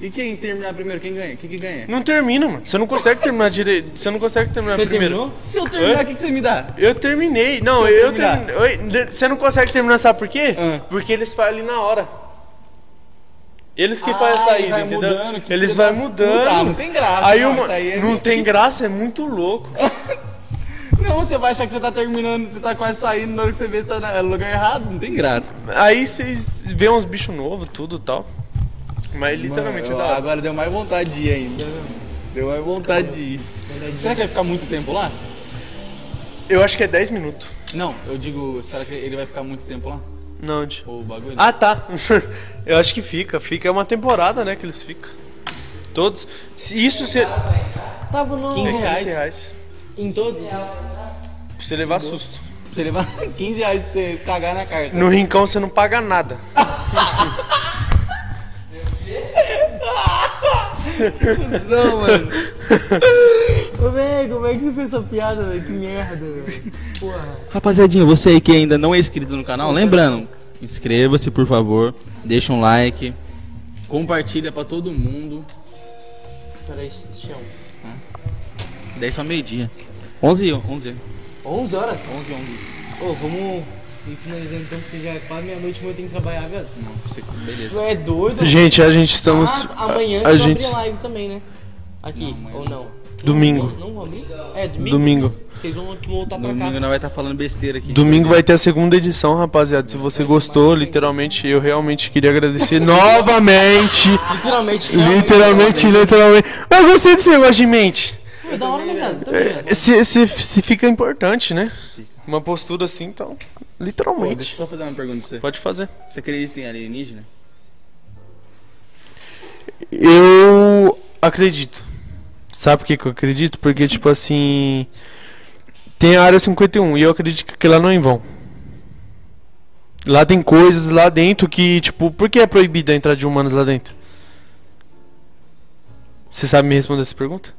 E quem terminar primeiro, quem ganha? Quem que ganha? Não termina, mano. Você não consegue terminar direito. Você não consegue terminar Você primeiro. terminou? Se eu terminar, o que, que você me dá? Eu terminei. Não, eu terminei. Você não consegue terminar, sabe por quê? Porque eles fazem ali na hora. Eles que Ah, fazem a saída, eles vai entendeu? mudando, eles vão mudando. Ah, não tem graça, Aí não, uma... é não tem graça, é muito louco. Não, você vai achar que você tá terminando, você tá quase saindo, na hora que você vê tá no lugar errado, não tem graça. Aí vocês vêem uns bichos novos, tudo e tal. Mas literalmente é Mano, da hora. Agora deu mais vontade de ir ainda. Deu mais vontade de ir. Será que vai ficar muito tempo lá? Eu acho que é 10 minutos. Não, eu digo, será que ele vai ficar muito tempo lá? Não, de... O bagulho? Ah, tá. Eu acho que fica. Fica é uma temporada, né, que eles ficam. Todos. Se Isso se... tava no. 15 reais. 15 reais. Em todos. Pra você levar susto. Pra você levar 15 reais pra você cagar na cara. No rincão você não paga nada. Não, mano. Ô, velho, como é que você fez essa piada, velho? Que merda, velho. Porra. Rapaziadinha, você aí que ainda não é inscrito no canal, lembrando, inscreva-se por favor, deixa um like, compartilha pra todo mundo. Peraí, chão. 10 pra meio-dia. 11 11 11 horas? 11 11 Ô, vamos ir finalizando então, porque já é quase meia-noite, mas eu tenho que trabalhar, velho. Não, você, Tu beleza. é doido? Gente, a gente estamos. Mas amanhã a, a a gente abrir live também, né? Aqui, ou não? Domingo. É, domingo? Domingo. Vocês vão voltar pra Domingo nós vai estar falando besteira aqui. Domingo vai ter a segunda edição, rapaziada. Se você gostou, literalmente, eu realmente queria agradecer novamente. Literalmente. Literalmente, literalmente. Eu gostei desse negócio de mente. É da hora, né, cara? Tá? É, Se, se, se fica importante, né? Uma postura assim, então. Pô, deixa eu Literalmente. só fazer uma pergunta pra você. Pode fazer. Você acredita em alienígena? Eu acredito. Sabe por que, que eu acredito? Porque, tipo assim. Tem a área 51 e eu acredito que lá não é em vão. Lá tem coisas lá dentro que, tipo, por que é proibida a entrada de humanos lá dentro? Você sabe me responder essa pergunta?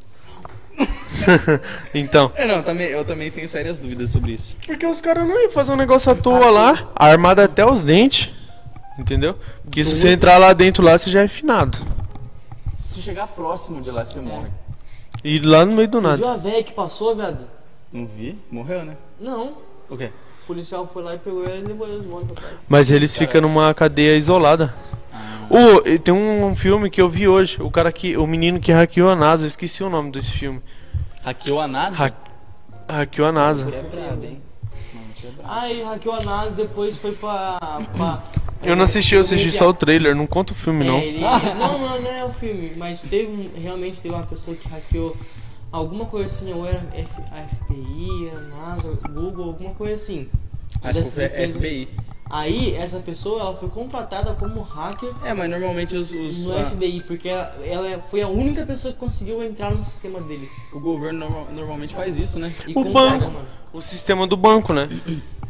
então. É, não, também, eu também tenho sérias dúvidas sobre isso. Porque os caras não iam fazer um negócio à toa lá, armado até os dentes. Entendeu? Porque se você entrar lá dentro lá, você já é finado. Se chegar próximo de lá, você morre. E lá no meio do Você viu nada. a véia que passou, viado? Não vi? Morreu, né? Não. O quê? O policial foi lá e pegou ela e levou eles embora pra trás. Mas eles ficam numa cadeia isolada. Ô, e tem um filme que eu vi hoje, o cara que. O menino que hackeou a NASA, eu esqueci o nome desse filme. Hackeou a NASA? Ha hackeou a NASA. É brabo, hein? Ah, ele hackeou a NASA depois foi pra. pra Eu não assisti, eu assisti só o trailer, não conta o filme não. É, ele- não, não, não é o filme, mas teve um- realmente teve uma pessoa que hackeou alguma coisa assim, ou era F, a FBI, a NASA, Google, alguma coisa assim. Acho que Dessas foi empresas. FBI. Aí essa pessoa ela foi contratada como hacker É, mas normalmente os, os- no a- FBI, porque ela, ela foi a única pessoa que conseguiu entrar no sistema deles. o governo norma- normalmente faz isso, né? E O banco. mano. O sistema do banco, né?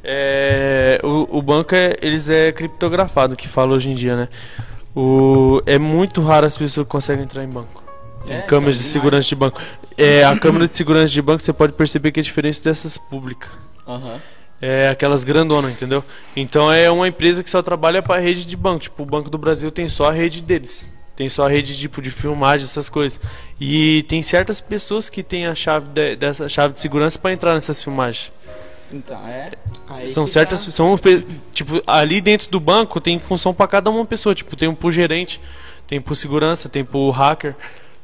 É, o, o banco é, eles é criptografado, que fala hoje em dia, né? O, é muito raro as pessoas que conseguem entrar em banco. Em É, câmeras então, de segurança de banco. É, a câmera de segurança de banco você pode perceber que é diferente dessas públicas. Aham. É aquelas grandonas, entendeu? Então é uma empresa que só trabalha para rede de banco. Tipo, o Banco do Brasil tem só a rede deles. Tem só a rede tipo de filmagem, essas coisas. E tem certas pessoas que têm a chave de- dessa chave de segurança para entrar nessas filmagens. Então, é. São certas, tá- são tipo ali dentro do banco tem função para cada uma pessoa. Tipo, tem um pro gerente, tem pro segurança, tem pro hacker,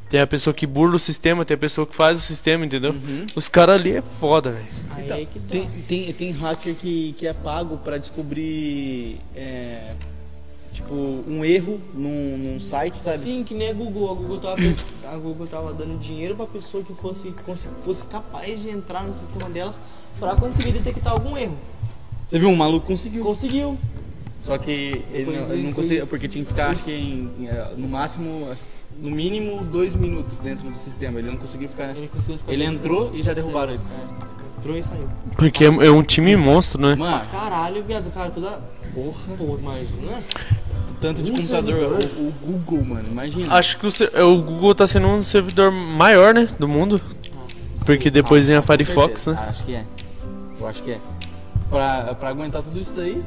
tem a pessoa que burla o sistema, tem a pessoa que faz o sistema, entendeu? Os caras ali é foda, velho. Então, é tá. tem, tem, tem hacker que, que é pago pra descobrir. é, tipo, um erro num, num site, sabe? Sim, que nem a Google. A Google tava, a Google tava dando dinheiro pra pessoa que fosse, fosse capaz de entrar no sistema delas pra conseguir detectar algum erro. Você viu? Um maluco conseguiu. Conseguiu. Só que ele não, ele não conseguiu, porque tinha que ficar, acho que em, eh, no máximo, no mínimo, dois minutos dentro do sistema. Ele não conseguiu ficar. Ele conseguiu ficar Ele entrou e já derrubaram ele. Entrou e saiu. Porque é é um time monstro, né? Mano, Caralho, viado, cara, toda. porra. Pô, imagina. Tanto de Um computador, o, o Google, mano, imagina. Acho que o, se- o Google tá sendo um servidor maior, né, do mundo. Porque depois vem a Com Firefox, né? Acho que é. Eu acho que é. Pra, pra aguentar tudo isso daí,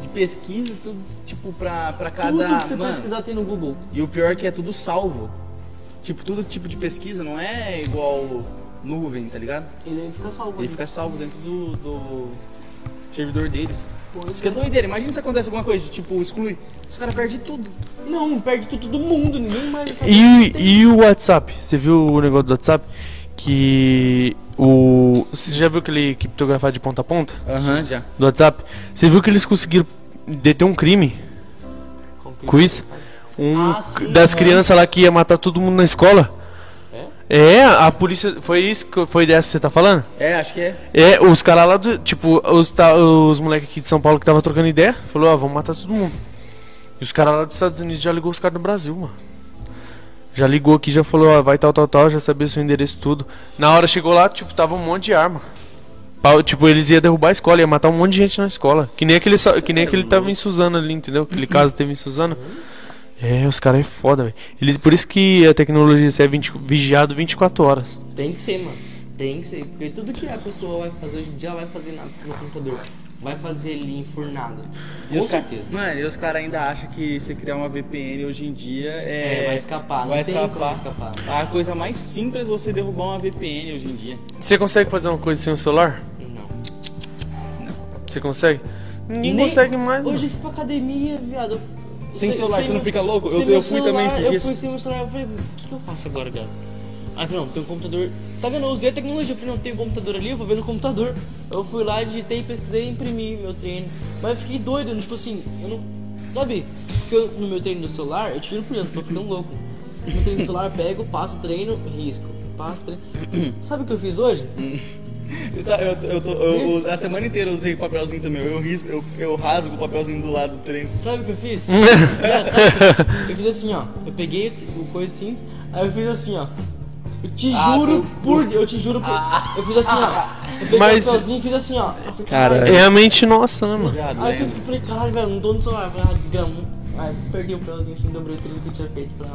de pesquisa, tudo, tipo, pra, pra cada. Tudo que você mano, pesquisar tem no Google. E o pior é que é tudo salvo. Tipo, todo tipo de pesquisa não é igual nuvem, tá ligado? Ele fica salvo. Ele ali. fica salvo dentro do, do servidor deles. Pô, Isso que é doideira. Imagina se acontece alguma coisa, tipo, exclui. Os caras perdem tudo. Não, perde tudo do mundo, ninguém mais sabe. E, e o WhatsApp? Você viu o negócio do WhatsApp? Que o. Você já viu aquele criptografado de ponta a ponta? Aham, já. Do WhatsApp? Você viu que eles conseguiram deter um crime com isso? Um Ah, sim, das crianças lá que ia matar todo mundo na escola. É, a polícia. Foi isso? que- Foi dessa que você tá falando? É, acho que é. É, os caras lá do. Tipo, os, ta- os moleques aqui de São Paulo que tava trocando ideia, falou, ó, vamos matar todo mundo. E os caras lá dos Estados Unidos já ligou os caras do Brasil, mano. Já ligou aqui, já falou, ó, vai tal, tal, tal, já sabia seu endereço tudo. Na hora chegou lá, tipo, tava um monte de arma. Tipo, eles iam derrubar a escola, ia matar um monte de gente na escola. Que nem aquele, que nem aquele tava em Suzano ali, entendeu? Aquele caso teve em Suzano. É, os caras é foda, velho. Eles, por isso que a tecnologia é 20, vigiado 24 horas. Tem que ser, mano. Tem que ser. Porque tudo que a pessoa vai fazer hoje em dia, ela vai fazer na- no computador. Vai fazer ali enfurnado. Com os ca- certeza. Mano, e os caras ainda acham que você criar uma VPN hoje em dia é. É, vai escapar, não Vai tem escapar. como escapar. A coisa mais simples é você derrubar uma VPN hoje em dia. Você consegue fazer uma coisa sem o celular? Não. Você consegue? Ninguém Nem- consegue mais. mano. Hoje eu fui pra academia, viado. Eu- Sem celular, você não meu- fica louco? sem Eu- eu fui também celular, esses Eu dias. fui sem meu celular, eu falei, o que, que eu faço agora, cara? Falei, não, tem um computador. Tá vendo? Eu usei a tecnologia. Eu falei, não, tem um computador ali, eu vou ver no computador. Eu fui lá, digitei, pesquisei e imprimi meu treino. Mas eu fiquei doido, tipo assim, eu não. Sabe? Porque eu, no meu treino do celular, eu tiro por isso, tô ficando louco. No treino do celular, pego, passo o treino, risco. Passo o treino. Sabe o que eu fiz hoje? Eu, eu tô- eu- eu- a semana inteira eu usei papelzinho também. Eu, risco, eu, eu rasgo o papelzinho do lado do treino. Sabe o que eu fiz? Eu- eu fiz assim, ó. Eu peguei o coisa assim, aí eu fiz assim, ó. Eu te Ah, juro por Deus, eu te juro por. Eu fiz assim, ó. Eu peguei Mas- o e fiz assim, ó. Falei, Cara, É a mente nossa, né, mano? Obrigado, Aí eu falei, caralho, velho, não tô no celular, falei, ah, desgrama. Aí perdi o papelzinho assim, dobrei o treino que eu tinha feito pra.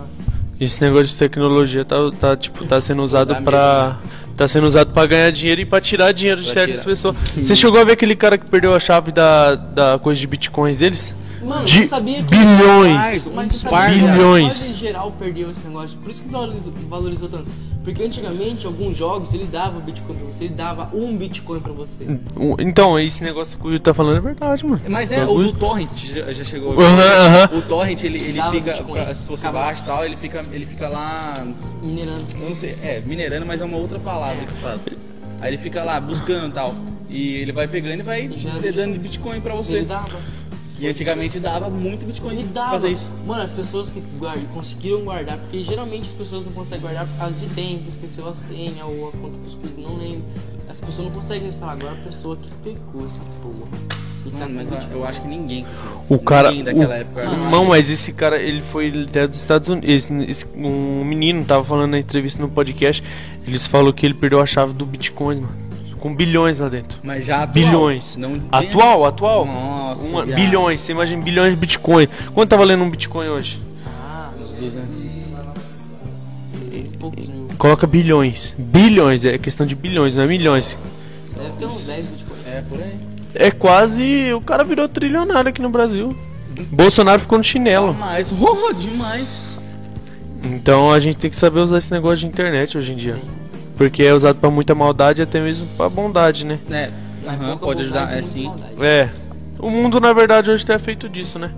Esse negócio de tecnologia tá, tá, tipo, tá sendo usado pra. Tá sendo usado pra ganhar dinheiro e pra tirar dinheiro de certas pessoas. Você chegou a ver aquele cara que perdeu a chave da, da coisa de bitcoins deles? Mano, De você sabia que. bilhões! Mas que bilhões. quase geral perdeu esse negócio. Por isso que valorizou, valorizou tanto. Porque antigamente, alguns jogos, ele dava Bitcoin pra você, ele dava um Bitcoin pra você. Um- Então, esse negócio que o Will tá falando é verdade, mano. Mas é, o do Torrent já, já chegou. Aham, aham. O Torrent, ele, ele Dava fica. Pra- se você Acabava. baixa e tal, ele fica, ele fica lá. Minerando. Não sei, é, minerando, mas é uma outra palavra que fala. Aí ele fica lá buscando e tal. E ele vai pegando e vai dando Bitcoin pra você. Ele dava. E antigamente dava muito Bitcoin Ele pra dava. fazer isso. Mano, as pessoas que guardam, conseguiram guardar, porque geralmente as pessoas não conseguem guardar por causa de tempo, esqueceu a senha ou a conta dos clubes, não lembro. As pessoas não conseguem instalar. Agora a pessoa que pegou essa porra. Tá mas eu, acho que ninguém conseguiu. O cara. Ninguém daquela o- época. Não, mas esse cara, ele foi até dos Estados Unidos. Esse, esse- um menino tava falando na entrevista no podcast. Eles falou que ele perdeu a chave do Bitcoin, mano. Com bilhões lá dentro. Mas já atual, Bilhões. Não Atual, atual. Nossa, Uma- bilhões, você imagina bilhões de Bitcoin. Quanto tá valendo um Bitcoin hoje? Ah, Uns 200. uns pouquinho. Coloca bilhões. Bilhões, é questão de bilhões, não é milhões. Deve ter uns 10 Bitcoin. É, por aí. É quase. O cara virou trilionário aqui no Brasil. Bolsonaro ficou no chinelo. Mas, oh, demais. Então a gente tem que saber usar esse negócio de internet hoje em dia. Porque é usado pra muita maldade e até mesmo pra bondade, né? É, pouca pode ajudar, é sim. É. O mundo, na verdade, hoje tá feito disso, né?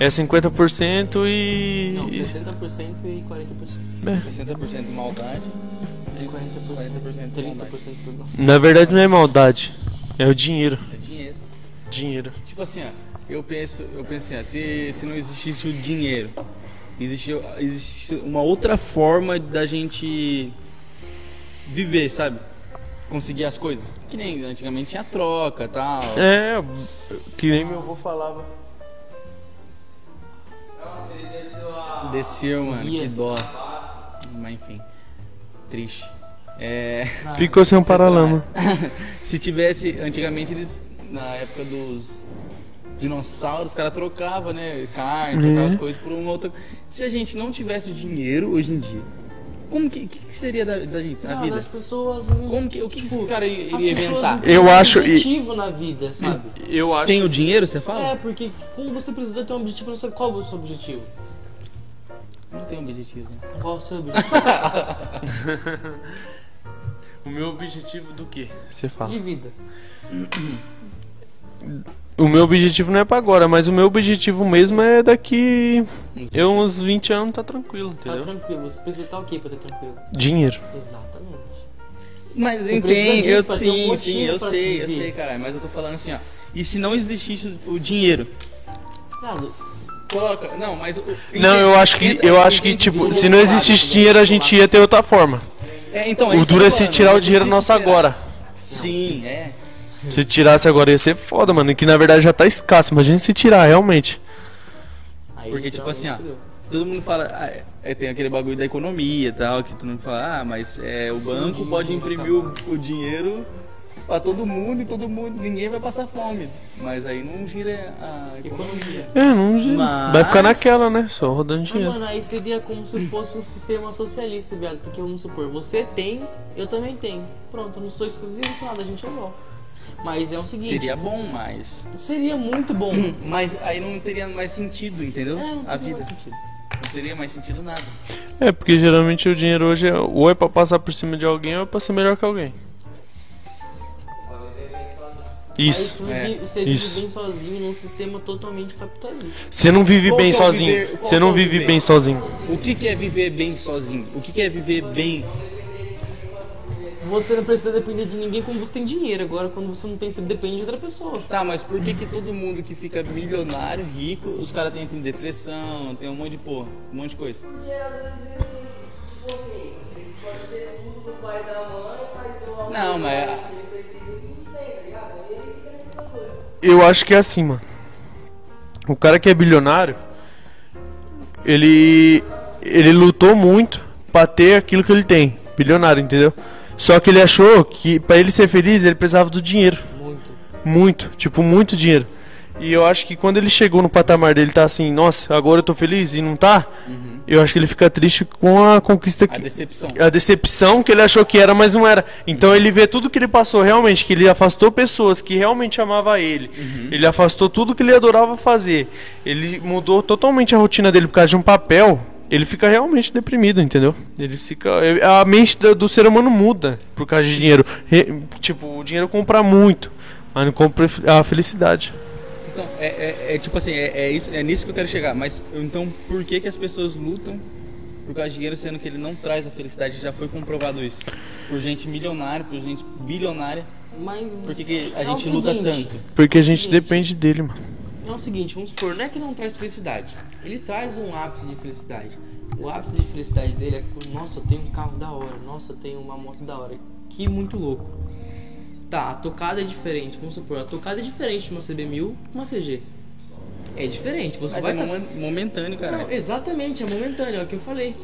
É 50% e. Não, e- 60% e 40%. 60% maldade. E 40%. 40% 30% por nossa. Na verdade, não é maldade. É o dinheiro. É dinheiro. Dinheiro. Tipo assim, ó, eu penso, eu penso assim, ó, se, se não existisse o dinheiro, existe, existe uma outra forma da gente viver, sabe? Conseguir as coisas. Que nem antigamente tinha troca tal. É, que nem meu avô falava. Desceu, mano, Ia. que dó. Mas enfim, triste. É, Ficou sem um paralama. se tivesse, antigamente eles, na época dos dinossauros, os caras trocavam, né? Carne, trocavam as coisas por uma outra. Se a gente não tivesse dinheiro hoje em dia, como que, que, que seria da, da gente, a vida? das pessoas. não- Como que, o que, que esse tipo, cara iria inventar? Eu um acho- e- objetivo na vida, sabe? Eu acho. Sem o dinheiro, você fala? É, porque como você precisa ter um objetivo, não sabe qual é o seu objetivo. Não tem objetivo. né? Qual é o seu objetivo O meu objetivo do quê? Você fala. de vida? O meu objetivo não é pra agora, mas o meu objetivo mesmo é daqui. Eu, uns 20 anos, tá tranquilo, Tá entendeu? tranquilo. Você precisa estar o quê pra ter tranquilo? Dinheiro. Exatamente. Mas Você entende, eu ter um sim, sim, eu sei, eu viver. sei, caralho. Mas eu tô falando assim, ó. E se não existisse o dinheiro? Viado, Coloca. Não, mas. o- Não, eu acho que, entra- eu acho que tipo, se não existisse dinheiro, a gente ia ter outra forma. É, então, O isso que eu duro é se tirar o dinheiro nosso agora. Sim, é. Se tirasse agora ia ser foda, mano. Que na verdade já tá escasso. Imagina se tirar, realmente. aí Porque, tipo assim, ó, todo mundo fala, ah, é- é, tem aquele bagulho da economia e tal, que todo mundo fala, ah, mas é, o banco pode imprimir o, o dinheiro pra todo mundo e todo mundo, ninguém vai passar fome. Mas aí não gira a economia. É, não gira. Mas- Vai ficar naquela, né? Só rodando Mas, dinheiro. mano, aí seria como se fosse um sistema socialista, viado. Porque vamos supor, você tem, eu também tenho. Pronto, eu não sou exclusivo, não sou nada, a gente é igual. Mas é o seguinte. Seria bom, mas. seria muito bom. Mas aí não teria mais sentido, entendeu? É, não a teria vida. mais sentido. Não teria mais sentido nada. É, porque geralmente o dinheiro hoje é ou é pra passar por cima de alguém ou é pra ser melhor que alguém. Isso. Aí você é, vive, você vive isso. bem sozinho num sistema totalmente capitalista. Você não vive Qual bem é sozinho. Você não é vive viver? bem sozinho. O que, que é viver bem sozinho? O que, que é viver bem? Você não precisa depender de ninguém quando você tem dinheiro. Agora, quando você não tem, você depende de outra pessoa. Tá, mas por que, que todo mundo que fica milionário, rico, os caras têm, têm depressão, tem um monte de porra, um monte de coisa? Não, mas Eu acho que é assim, mano. O cara que é bilionário, ele ele lutou muito pra ter aquilo que ele tem, bilionário, entendeu? Só que ele achou que pra ele ser feliz, ele precisava do dinheiro, Muito. muito, tipo muito dinheiro. E eu acho que quando ele chegou no patamar dele tá assim, nossa, agora eu tô feliz e não tá, eu acho que ele fica triste com a conquista a que, decepção. a decepção que ele achou que era, mas não era. Então ele vê tudo que ele passou realmente, que ele afastou pessoas que realmente amavam ele. Ele afastou tudo que ele adorava fazer. Ele mudou totalmente a rotina dele por causa de um papel. Ele fica realmente deprimido, entendeu? Ele fica. A mente do, ser humano muda por causa de dinheiro. Re- tipo, o dinheiro compra muito, mas não compra a felicidade. Então, é, é- é tipo assim, é, é isso, é nisso que eu quero chegar. Mas então por que, que as pessoas lutam por causa de dinheiro, sendo que ele não traz a felicidade? Já foi comprovado isso. Por gente milionária, por gente bilionária. Mas. Por que, que a é gente luta seguinte, tanto? Porque a gente Gente. depende dele, mano. É o seguinte, vamos supor, não é que não traz felicidade. Ele traz um ápice de felicidade. O ápice de felicidade dele é que, nossa, eu tenho um carro da hora, nossa, eu tenho uma moto da hora. Que muito louco. Tá, a tocada é diferente, vamos supor, a tocada é diferente de uma CB1000 com uma CG. É diferente, você Mas vai é tá- momen- momentâneo, cara. Não, exatamente, é momentâneo, é o que eu falei.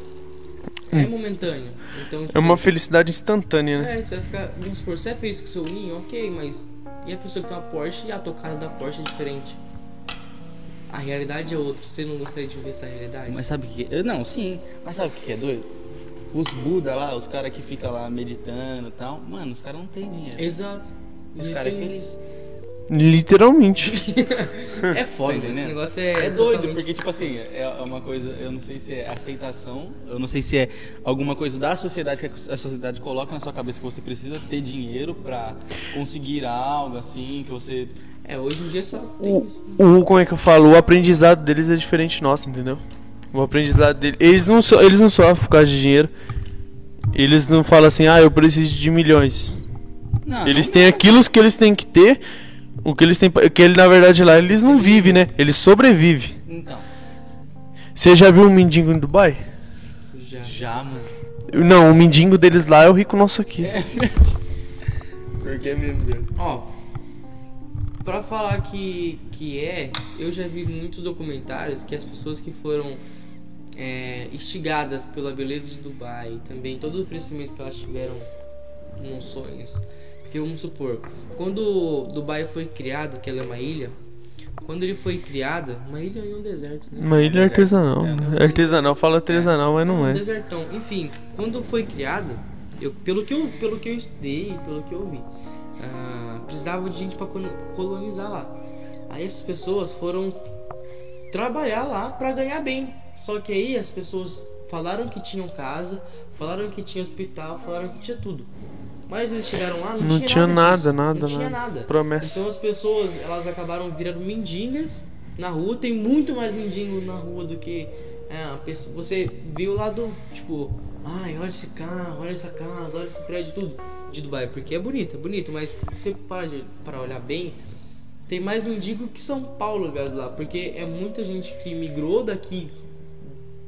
É momentâneo. Então, É uma felicidade instantânea, né? é, você vai ficar, vamos supor, você é feliz com o seu ninho, ok, mas e a pessoa que tem uma Porsche e a tocada da Porsche é diferente? A realidade é outra. Você não gostaria de viver essa realidade? Mas sabe o que é? Não, sim. Mas sabe o que é doido? Os Buda lá, os caras que ficam lá meditando e tal, mano, os caras não têm dinheiro. Exato. Os E caras é feliz. Literalmente. É foda, Tá esse entendendo? negócio é. É doido, totalmente- porque, tipo assim, é uma coisa, eu não sei se é aceitação, eu não sei se é alguma coisa da sociedade que a sociedade coloca na sua cabeça que você precisa ter dinheiro pra conseguir algo assim, que você. É, hoje em dia só tem o, isso. o como é que eu falo? O aprendizado deles é diferente nosso, entendeu? O aprendizado deles, eles não so, eles não sofrem por causa de dinheiro. Eles não falam assim: "Ah, eu preciso de milhões". Não, Eles não- têm aquilo que eles têm que ter, o que eles têm, que ele na verdade lá eles não vivem, né? Eles sobrevivem. Então, Você já viu um mendigo em Dubai? Já. já, mano. Não, o mendigo deles lá é o rico nosso aqui. Por que mesmo, Deus? Ó, pra falar que, que é, eu já vi muitos documentários que as pessoas que foram é, instigadas pela beleza de Dubai, também todo o oferecimento que elas tiveram nos sonhos. Porque vamos supor, quando Dubai foi criado, que ela é uma ilha, quando ele foi criado, uma ilha em um deserto, né? Uma ilha artesanal. É, né? Artesanal fala artesanal, mas não um é. desertão. Enfim, quando foi criado, eu, pelo, que eu, pelo que eu estudei, pelo que eu vi, ah, precisava de gente para colonizar lá. Aí essas pessoas foram trabalhar lá para ganhar bem. Só que aí as pessoas falaram que tinham casa, falaram que tinha hospital, falaram que tinha tudo. Mas eles chegaram lá, não, Não tinha, tinha nada, nada, nada, não tinha nada. Promessa. Então as pessoas, elas acabaram virando mendigas na rua. Tem muito mais mendigo na rua do que é, pessoa. Você viu lá do, tipo, ai, olha esse carro, olha essa casa, olha esse prédio, tudo de Dubai. Porque é bonito, é bonito, mas se você para, de, para olhar bem, tem mais mendigo que São Paulo, ligado lá. Porque é muita gente que migrou daqui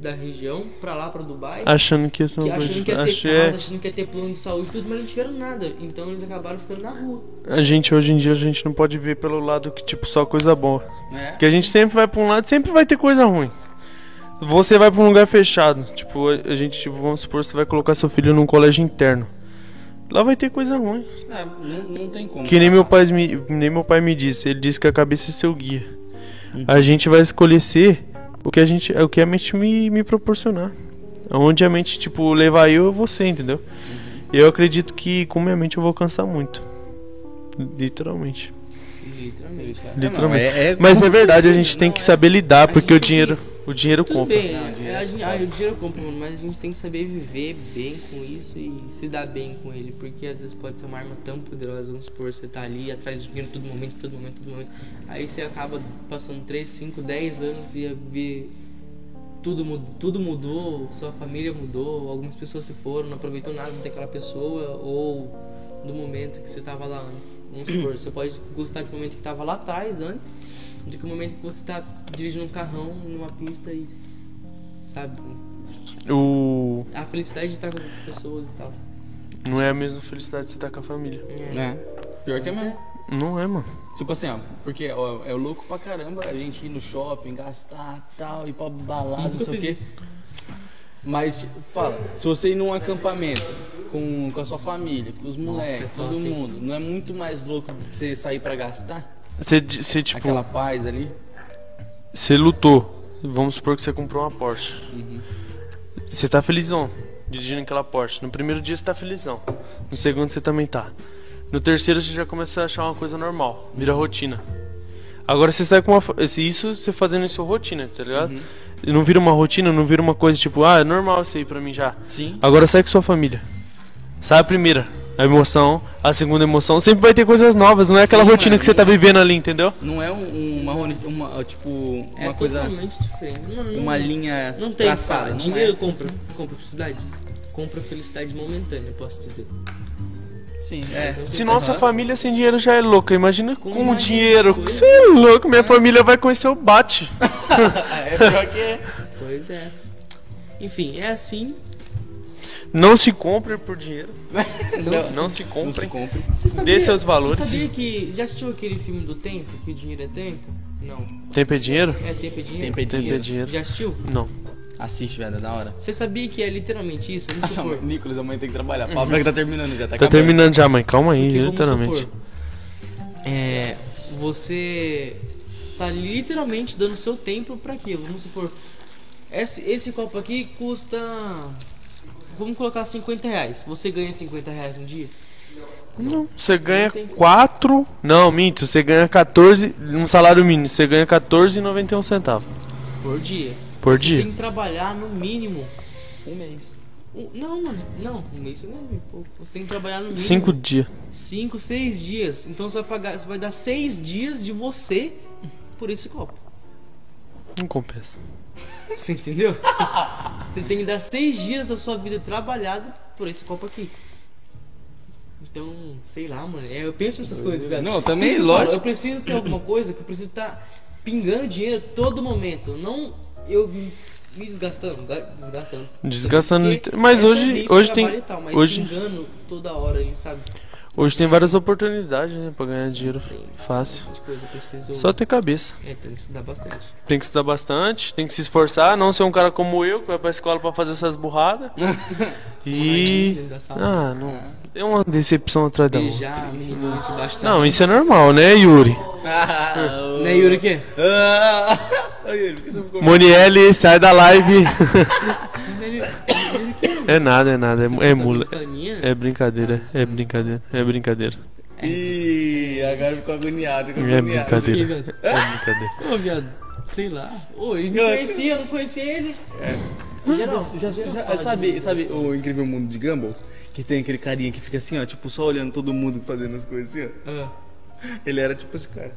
da região pra lá, pra Dubai. Achando que isso é Que achando que ia ter Achei- casa, achando que ia ter plano de saúde e tudo, mas não tiveram nada. Então eles acabaram ficando na rua. A gente hoje em dia a gente não pode ver pelo lado que tipo só coisa boa. Né? Porque a gente sempre vai pra um lado, sempre vai ter coisa ruim. Você vai pra um lugar fechado. Tipo, a a gente, tipo, vamos supor, você vai colocar seu filho num colégio interno. Lá vai ter coisa ruim. É, não, não tem como. Que nem meu, pai me, nem meu pai me disse. Ele disse que a cabeça é seu guia. A gente vai escolher ser o que a gente, o que a mente me, me proporcionar. Onde a mente, tipo, levar eu, eu vou ser, entendeu? Eu acredito que com minha mente eu vou alcançar muito. Literalmente. Literalmente. Literalmente. é- é Mas é verdade, a você- gente tem que saber lidar, A porque o dinheiro, o dinheiro Tudo compra. bem, é, a gente, ah, o dinheiro compra, mano, mas a gente tem que saber viver bem com isso e se dar bem com ele, porque às vezes pode ser uma arma tão poderosa, vamos supor, você tá ali atrás do dinheiro todo momento, todo momento, todo momento, aí você acaba passando 3, 5, 10 anos e ver tudo, mud- tudo mudou, sua família mudou, algumas pessoas se foram, não aproveitou nada daquela pessoa ou do momento que você tava lá antes. Vamos supor, você pode gostar do momento que tava lá atrás antes, do que o momento que você tá dirigindo um carrão numa pista e sabe, O... a felicidade de estar com outras pessoas e tal. Não é a mesma felicidade de você estar com a família. É. Pior que é mesmo. Não é, mano. Tipo assim, ó, porque ó, é louco pra caramba a gente ir no shopping, gastar tal, ir pra balada, não sei o quê. isso. Mas fala, se você ir num acampamento com, com a sua família, com os moleques, é todo top, hein? mundo, não é muito mais louco você sair pra gastar? Você, você tipo, Aquela paz ali? você lutou. Vamos supor que você comprou uma Porsche. Uhum. Você tá felizão dirigindo aquela Porsche. No primeiro dia você tá felizão. No segundo você também tá. No terceiro você já começa a achar uma coisa normal. Vira rotina. Agora você sai com uma. Isso você fazendo isso rotina, tá ligado? Uhum. Não vira uma rotina, não vira uma coisa tipo, ah, é normal isso aí pra mim já. Sim. Agora sai com sua família. Sai a primeira, a emoção, a segunda emoção. Sempre vai ter coisas novas, não é aquela Sim, rotina mano, que você tá não- vivendo ali, entendeu? Não é um- uma, uma, tipo, uma É coisa, totalmente diferente. Não, não- uma linha Não tem, traçada, não Dinheiro é. compra, compra felicidade. Compra felicidade momentânea, posso dizer. Sim, é. Se nossa família sem dinheiro já é louca, imagina com, Com dinheiro. coisa. Você é louco, minha família vai conhecer o bate. é pior que é. Pois é. Enfim, é assim. Não se compre por dinheiro. Não se Não se Não se compre. compre. Você sabia, Dê seus valores. Você sabia que. Já assistiu aquele filme do tempo? Que o dinheiro é tempo? Não. Tempo é dinheiro? É tempo é dinheiro? Tempo é Tempo é dinheiro. dinheiro. Já assistiu? Não. Assiste, velho, é da hora. Você sabia que é literalmente isso? Vamos Nossa, supor. Nicolas, amanhã tem que trabalhar. Fala que tá terminando já, tá, Tá acabando. terminando já, mãe. Calma aí, Porque, literalmente. supor, é, você tá literalmente dando seu tempo pra aquilo. Vamos supor, esse, esse copo aqui custa. Vamos colocar 50 reais. Você ganha 50 reais um dia? Não, você ganha Não tem como. 4. Não, minto, você ganha 14. Um salário mínimo, você ganha 14,91 centavos Por dia. por Você dia. tem que trabalhar no mínimo. Um mês. um- não, mano, não, um mês não é pouco. Você tem que trabalhar no mínimo. 5 dias. 5, 6 dias. Então você vai pagar. Você vai dar 6 dias de você por esse copo. Não compensa. Você entendeu? Você tem que dar seis dias da sua vida trabalhado por esse copo aqui. Então, sei lá, mano. é, eu penso nessas coisas, velho. Não, também, eu lógico. Eu preciso ter alguma coisa que eu preciso estar pingando dinheiro todo momento. Não eu me desgastando, ga- desgastando. Desgastando mas hoje- hoje tem- tal, mas hoje- pingando toda hora sabe? Hoje tem várias oportunidades, né, pra ganhar dinheiro Tem fácil. coisa, preciso. Só ter cabeça. É, tem que estudar bastante. Tem que estudar bastante, tem que se esforçar, não ser um cara como eu, que vai pra escola pra fazer essas burradas. E. Ah, não. É uma decepção atrás da outra. Não, isso é normal, né, Yuri? Ah, Né, Yuri, o quê? Ah, Yuri, Monielle, sai da live. É nada, é nada, é, é mula. é minha? É brincadeira, é brincadeira, é brincadeira. Ih, agora ficou agoniado, ficou É agoniado. brincadeira. É brincadeira. Ô, viado, sei lá. Ô, ele me conhecia, eu não conhecia ele. Geral, Já, já, já- sabe, sabe o Incrível Mundo de Gumball? Que tem aquele carinha que fica assim, ó, tipo, só olhando todo mundo fazendo as coisas assim, ó. Ah, Ele era tipo esse cara.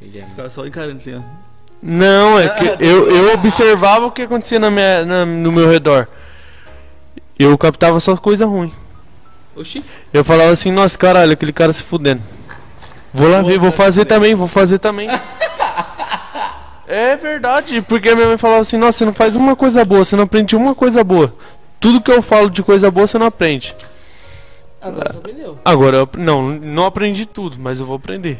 ele é Ficava só encarando assim, ó. Não, é que eu, eu observava o que acontecia na minha, na- no meu redor. Eu captava só coisa ruim. Oxi, Eu falava assim, nossa, caralho, aquele cara se fudendo. Vou lá ver, vou fazer também, vou fazer também. É verdade, porque a minha mãe falava assim, nossa, você não faz uma coisa boa, você não aprende uma coisa boa. Tudo que eu falo de coisa boa você não aprende. agora você aprendeu. Agora, eu, não, não aprendi tudo, mas eu vou aprender.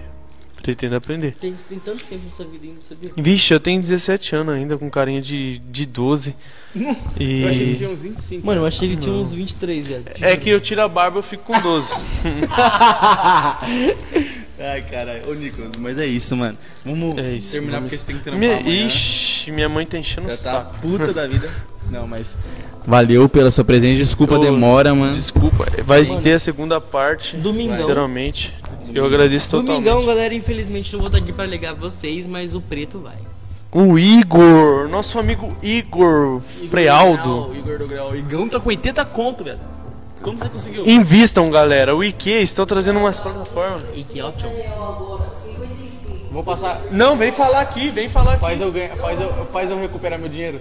Pretendo aprender. Tem, tem tanto tempo na sua vida ainda, sabia? Vixe, eu tenho 17 anos ainda, com carinha de, de 12. E... Eu achei que tinha uns 25. Mano, eu achei que tinha uns 23, velho. É que eu tiro a barba eu fico com 12. Ai, caralho. Ô, Nicolas, mas é isso, mano. Vamos É isso. terminar vamos- porque você tem que trampar Minha... amanhã. Ixi, minha mãe tá enchendo o tá saco. puta da vida. Não, mas... Valeu pela sua presença. Desculpa a demora, mano. Desculpa, vai ter a segunda parte. Domingão. Literalmente. Eu agradeço totalmente. Domingão, galera, infelizmente não vou estar aqui pra ligar vocês, mas o preto vai. O Igor, nosso amigo Igor Prealdo. O Igor do Grau. O Igão tá com 80 conto, velho. Como você conseguiu? Invistam, galera. O IQ estão trazendo umas plataformas. E que ótimo. Vou passar... Não, vem falar aqui, vem falar aqui. Faz eu, ganhar, faz, eu, faz eu recuperar meu dinheiro.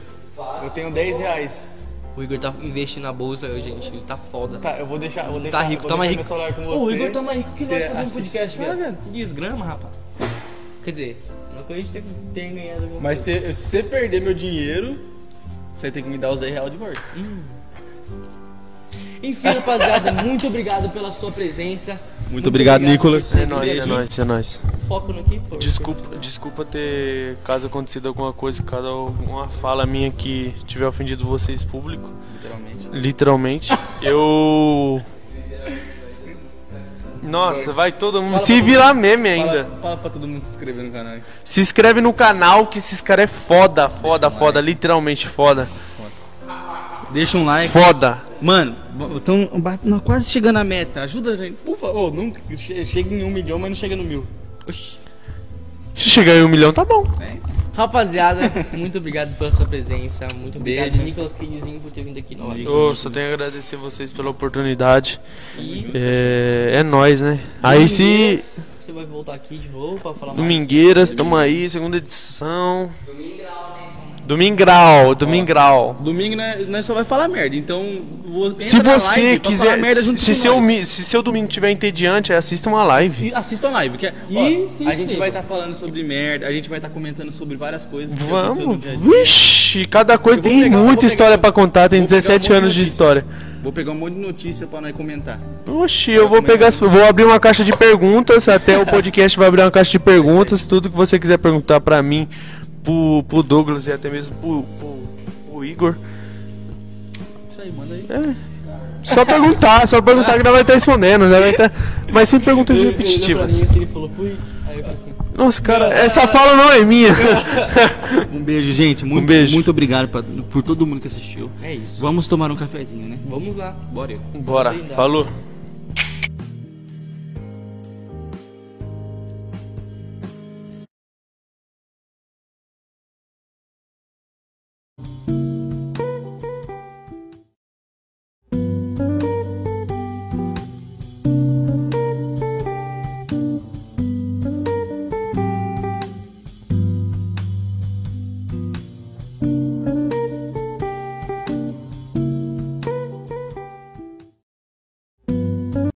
Eu tenho 10 reais. O Igor tá investindo na bolsa, gente. Ele tá foda. Tá, eu vou deixar, vou deixar, Tá rico, tá mais rico. o Igor tá mais rico que nós fazendo assiste. podcast, Ah, velho. Que desgrama, rapaz. Quer dizer, não que a gente tenha- tenha ganhado alguma Mas se, se você perder meu dinheiro, você tem que me dar os 10 reais de volta. Enfim, rapaziada, muito obrigado pela sua presença. Muito obrigado, Nicolas. É nóis, é nóis, é nóis. Foco no que for. Desculpa, desculpa ter, caso acontecido alguma coisa, caso alguma fala minha que tiver ofendido vocês público, Literalmente. literalmente. Eu. Nossa, vai todo mundo. Se virar meme ainda. Fala, fala pra todo mundo se inscrever no canal. Se inscreve no canal que esses caras é foda, foda, foda, literalmente foda. Deixa um like. Foda. Mano, nós quase chegando à meta. Ajuda a gente. Por favor, não, chega em um milhão, mas não chega no mil. Oxi. Se chegar em um milhão, tá bom. Rapaziada, muito obrigado pela sua presença. Muito obrigado, Beijo. Nicolas Kidzinho, por ter vindo aqui novamente. Eu só tenho a agradecer vocês pela oportunidade. E É, é nóis, né? Aí se. Você vai voltar aqui de novo pra falar mais. Domingueiras, tamo aí, segunda edição. Domingral, Domingral. Domingo nós, nós só vai falar merda, então vou, Se você live pra falar quiser, merda junto se com seu, mi- se seu domingo tiver entediante, assista uma live. Assista a live, que é, E ó, se a gente vai estar falando sobre merda, a gente vai estar comentando sobre várias coisas que aconteceu no Vamos. Vixe, cada coisa tem pegar- muita vou história pegar- pra contar, tem vou pegar um 17 monte de anos de notícia. história. Vou pegar um monte de notícia pra nós comentar. Oxi, eu vou pegar, as- vou abrir uma caixa de perguntas, até o podcast vai abrir uma caixa de perguntas, tudo que você quiser perguntar pra mim, pro, pro Douglas e até mesmo pro, pro, pro Igor. Isso aí, manda aí. Só perguntar, só perguntar que nós vai estar respondendo, já vai estar, mas sem perguntas repetitivas. assim, ele falou, fui. Aí eu falei assim, Nossa, cara, essa fala não é minha. Um beijo, gente. Muito, beijo. Muito obrigado pra- por todo mundo que assistiu. é isso. Vamos tomar um cafezinho, né? Vamos lá. Bora. Bora, falou.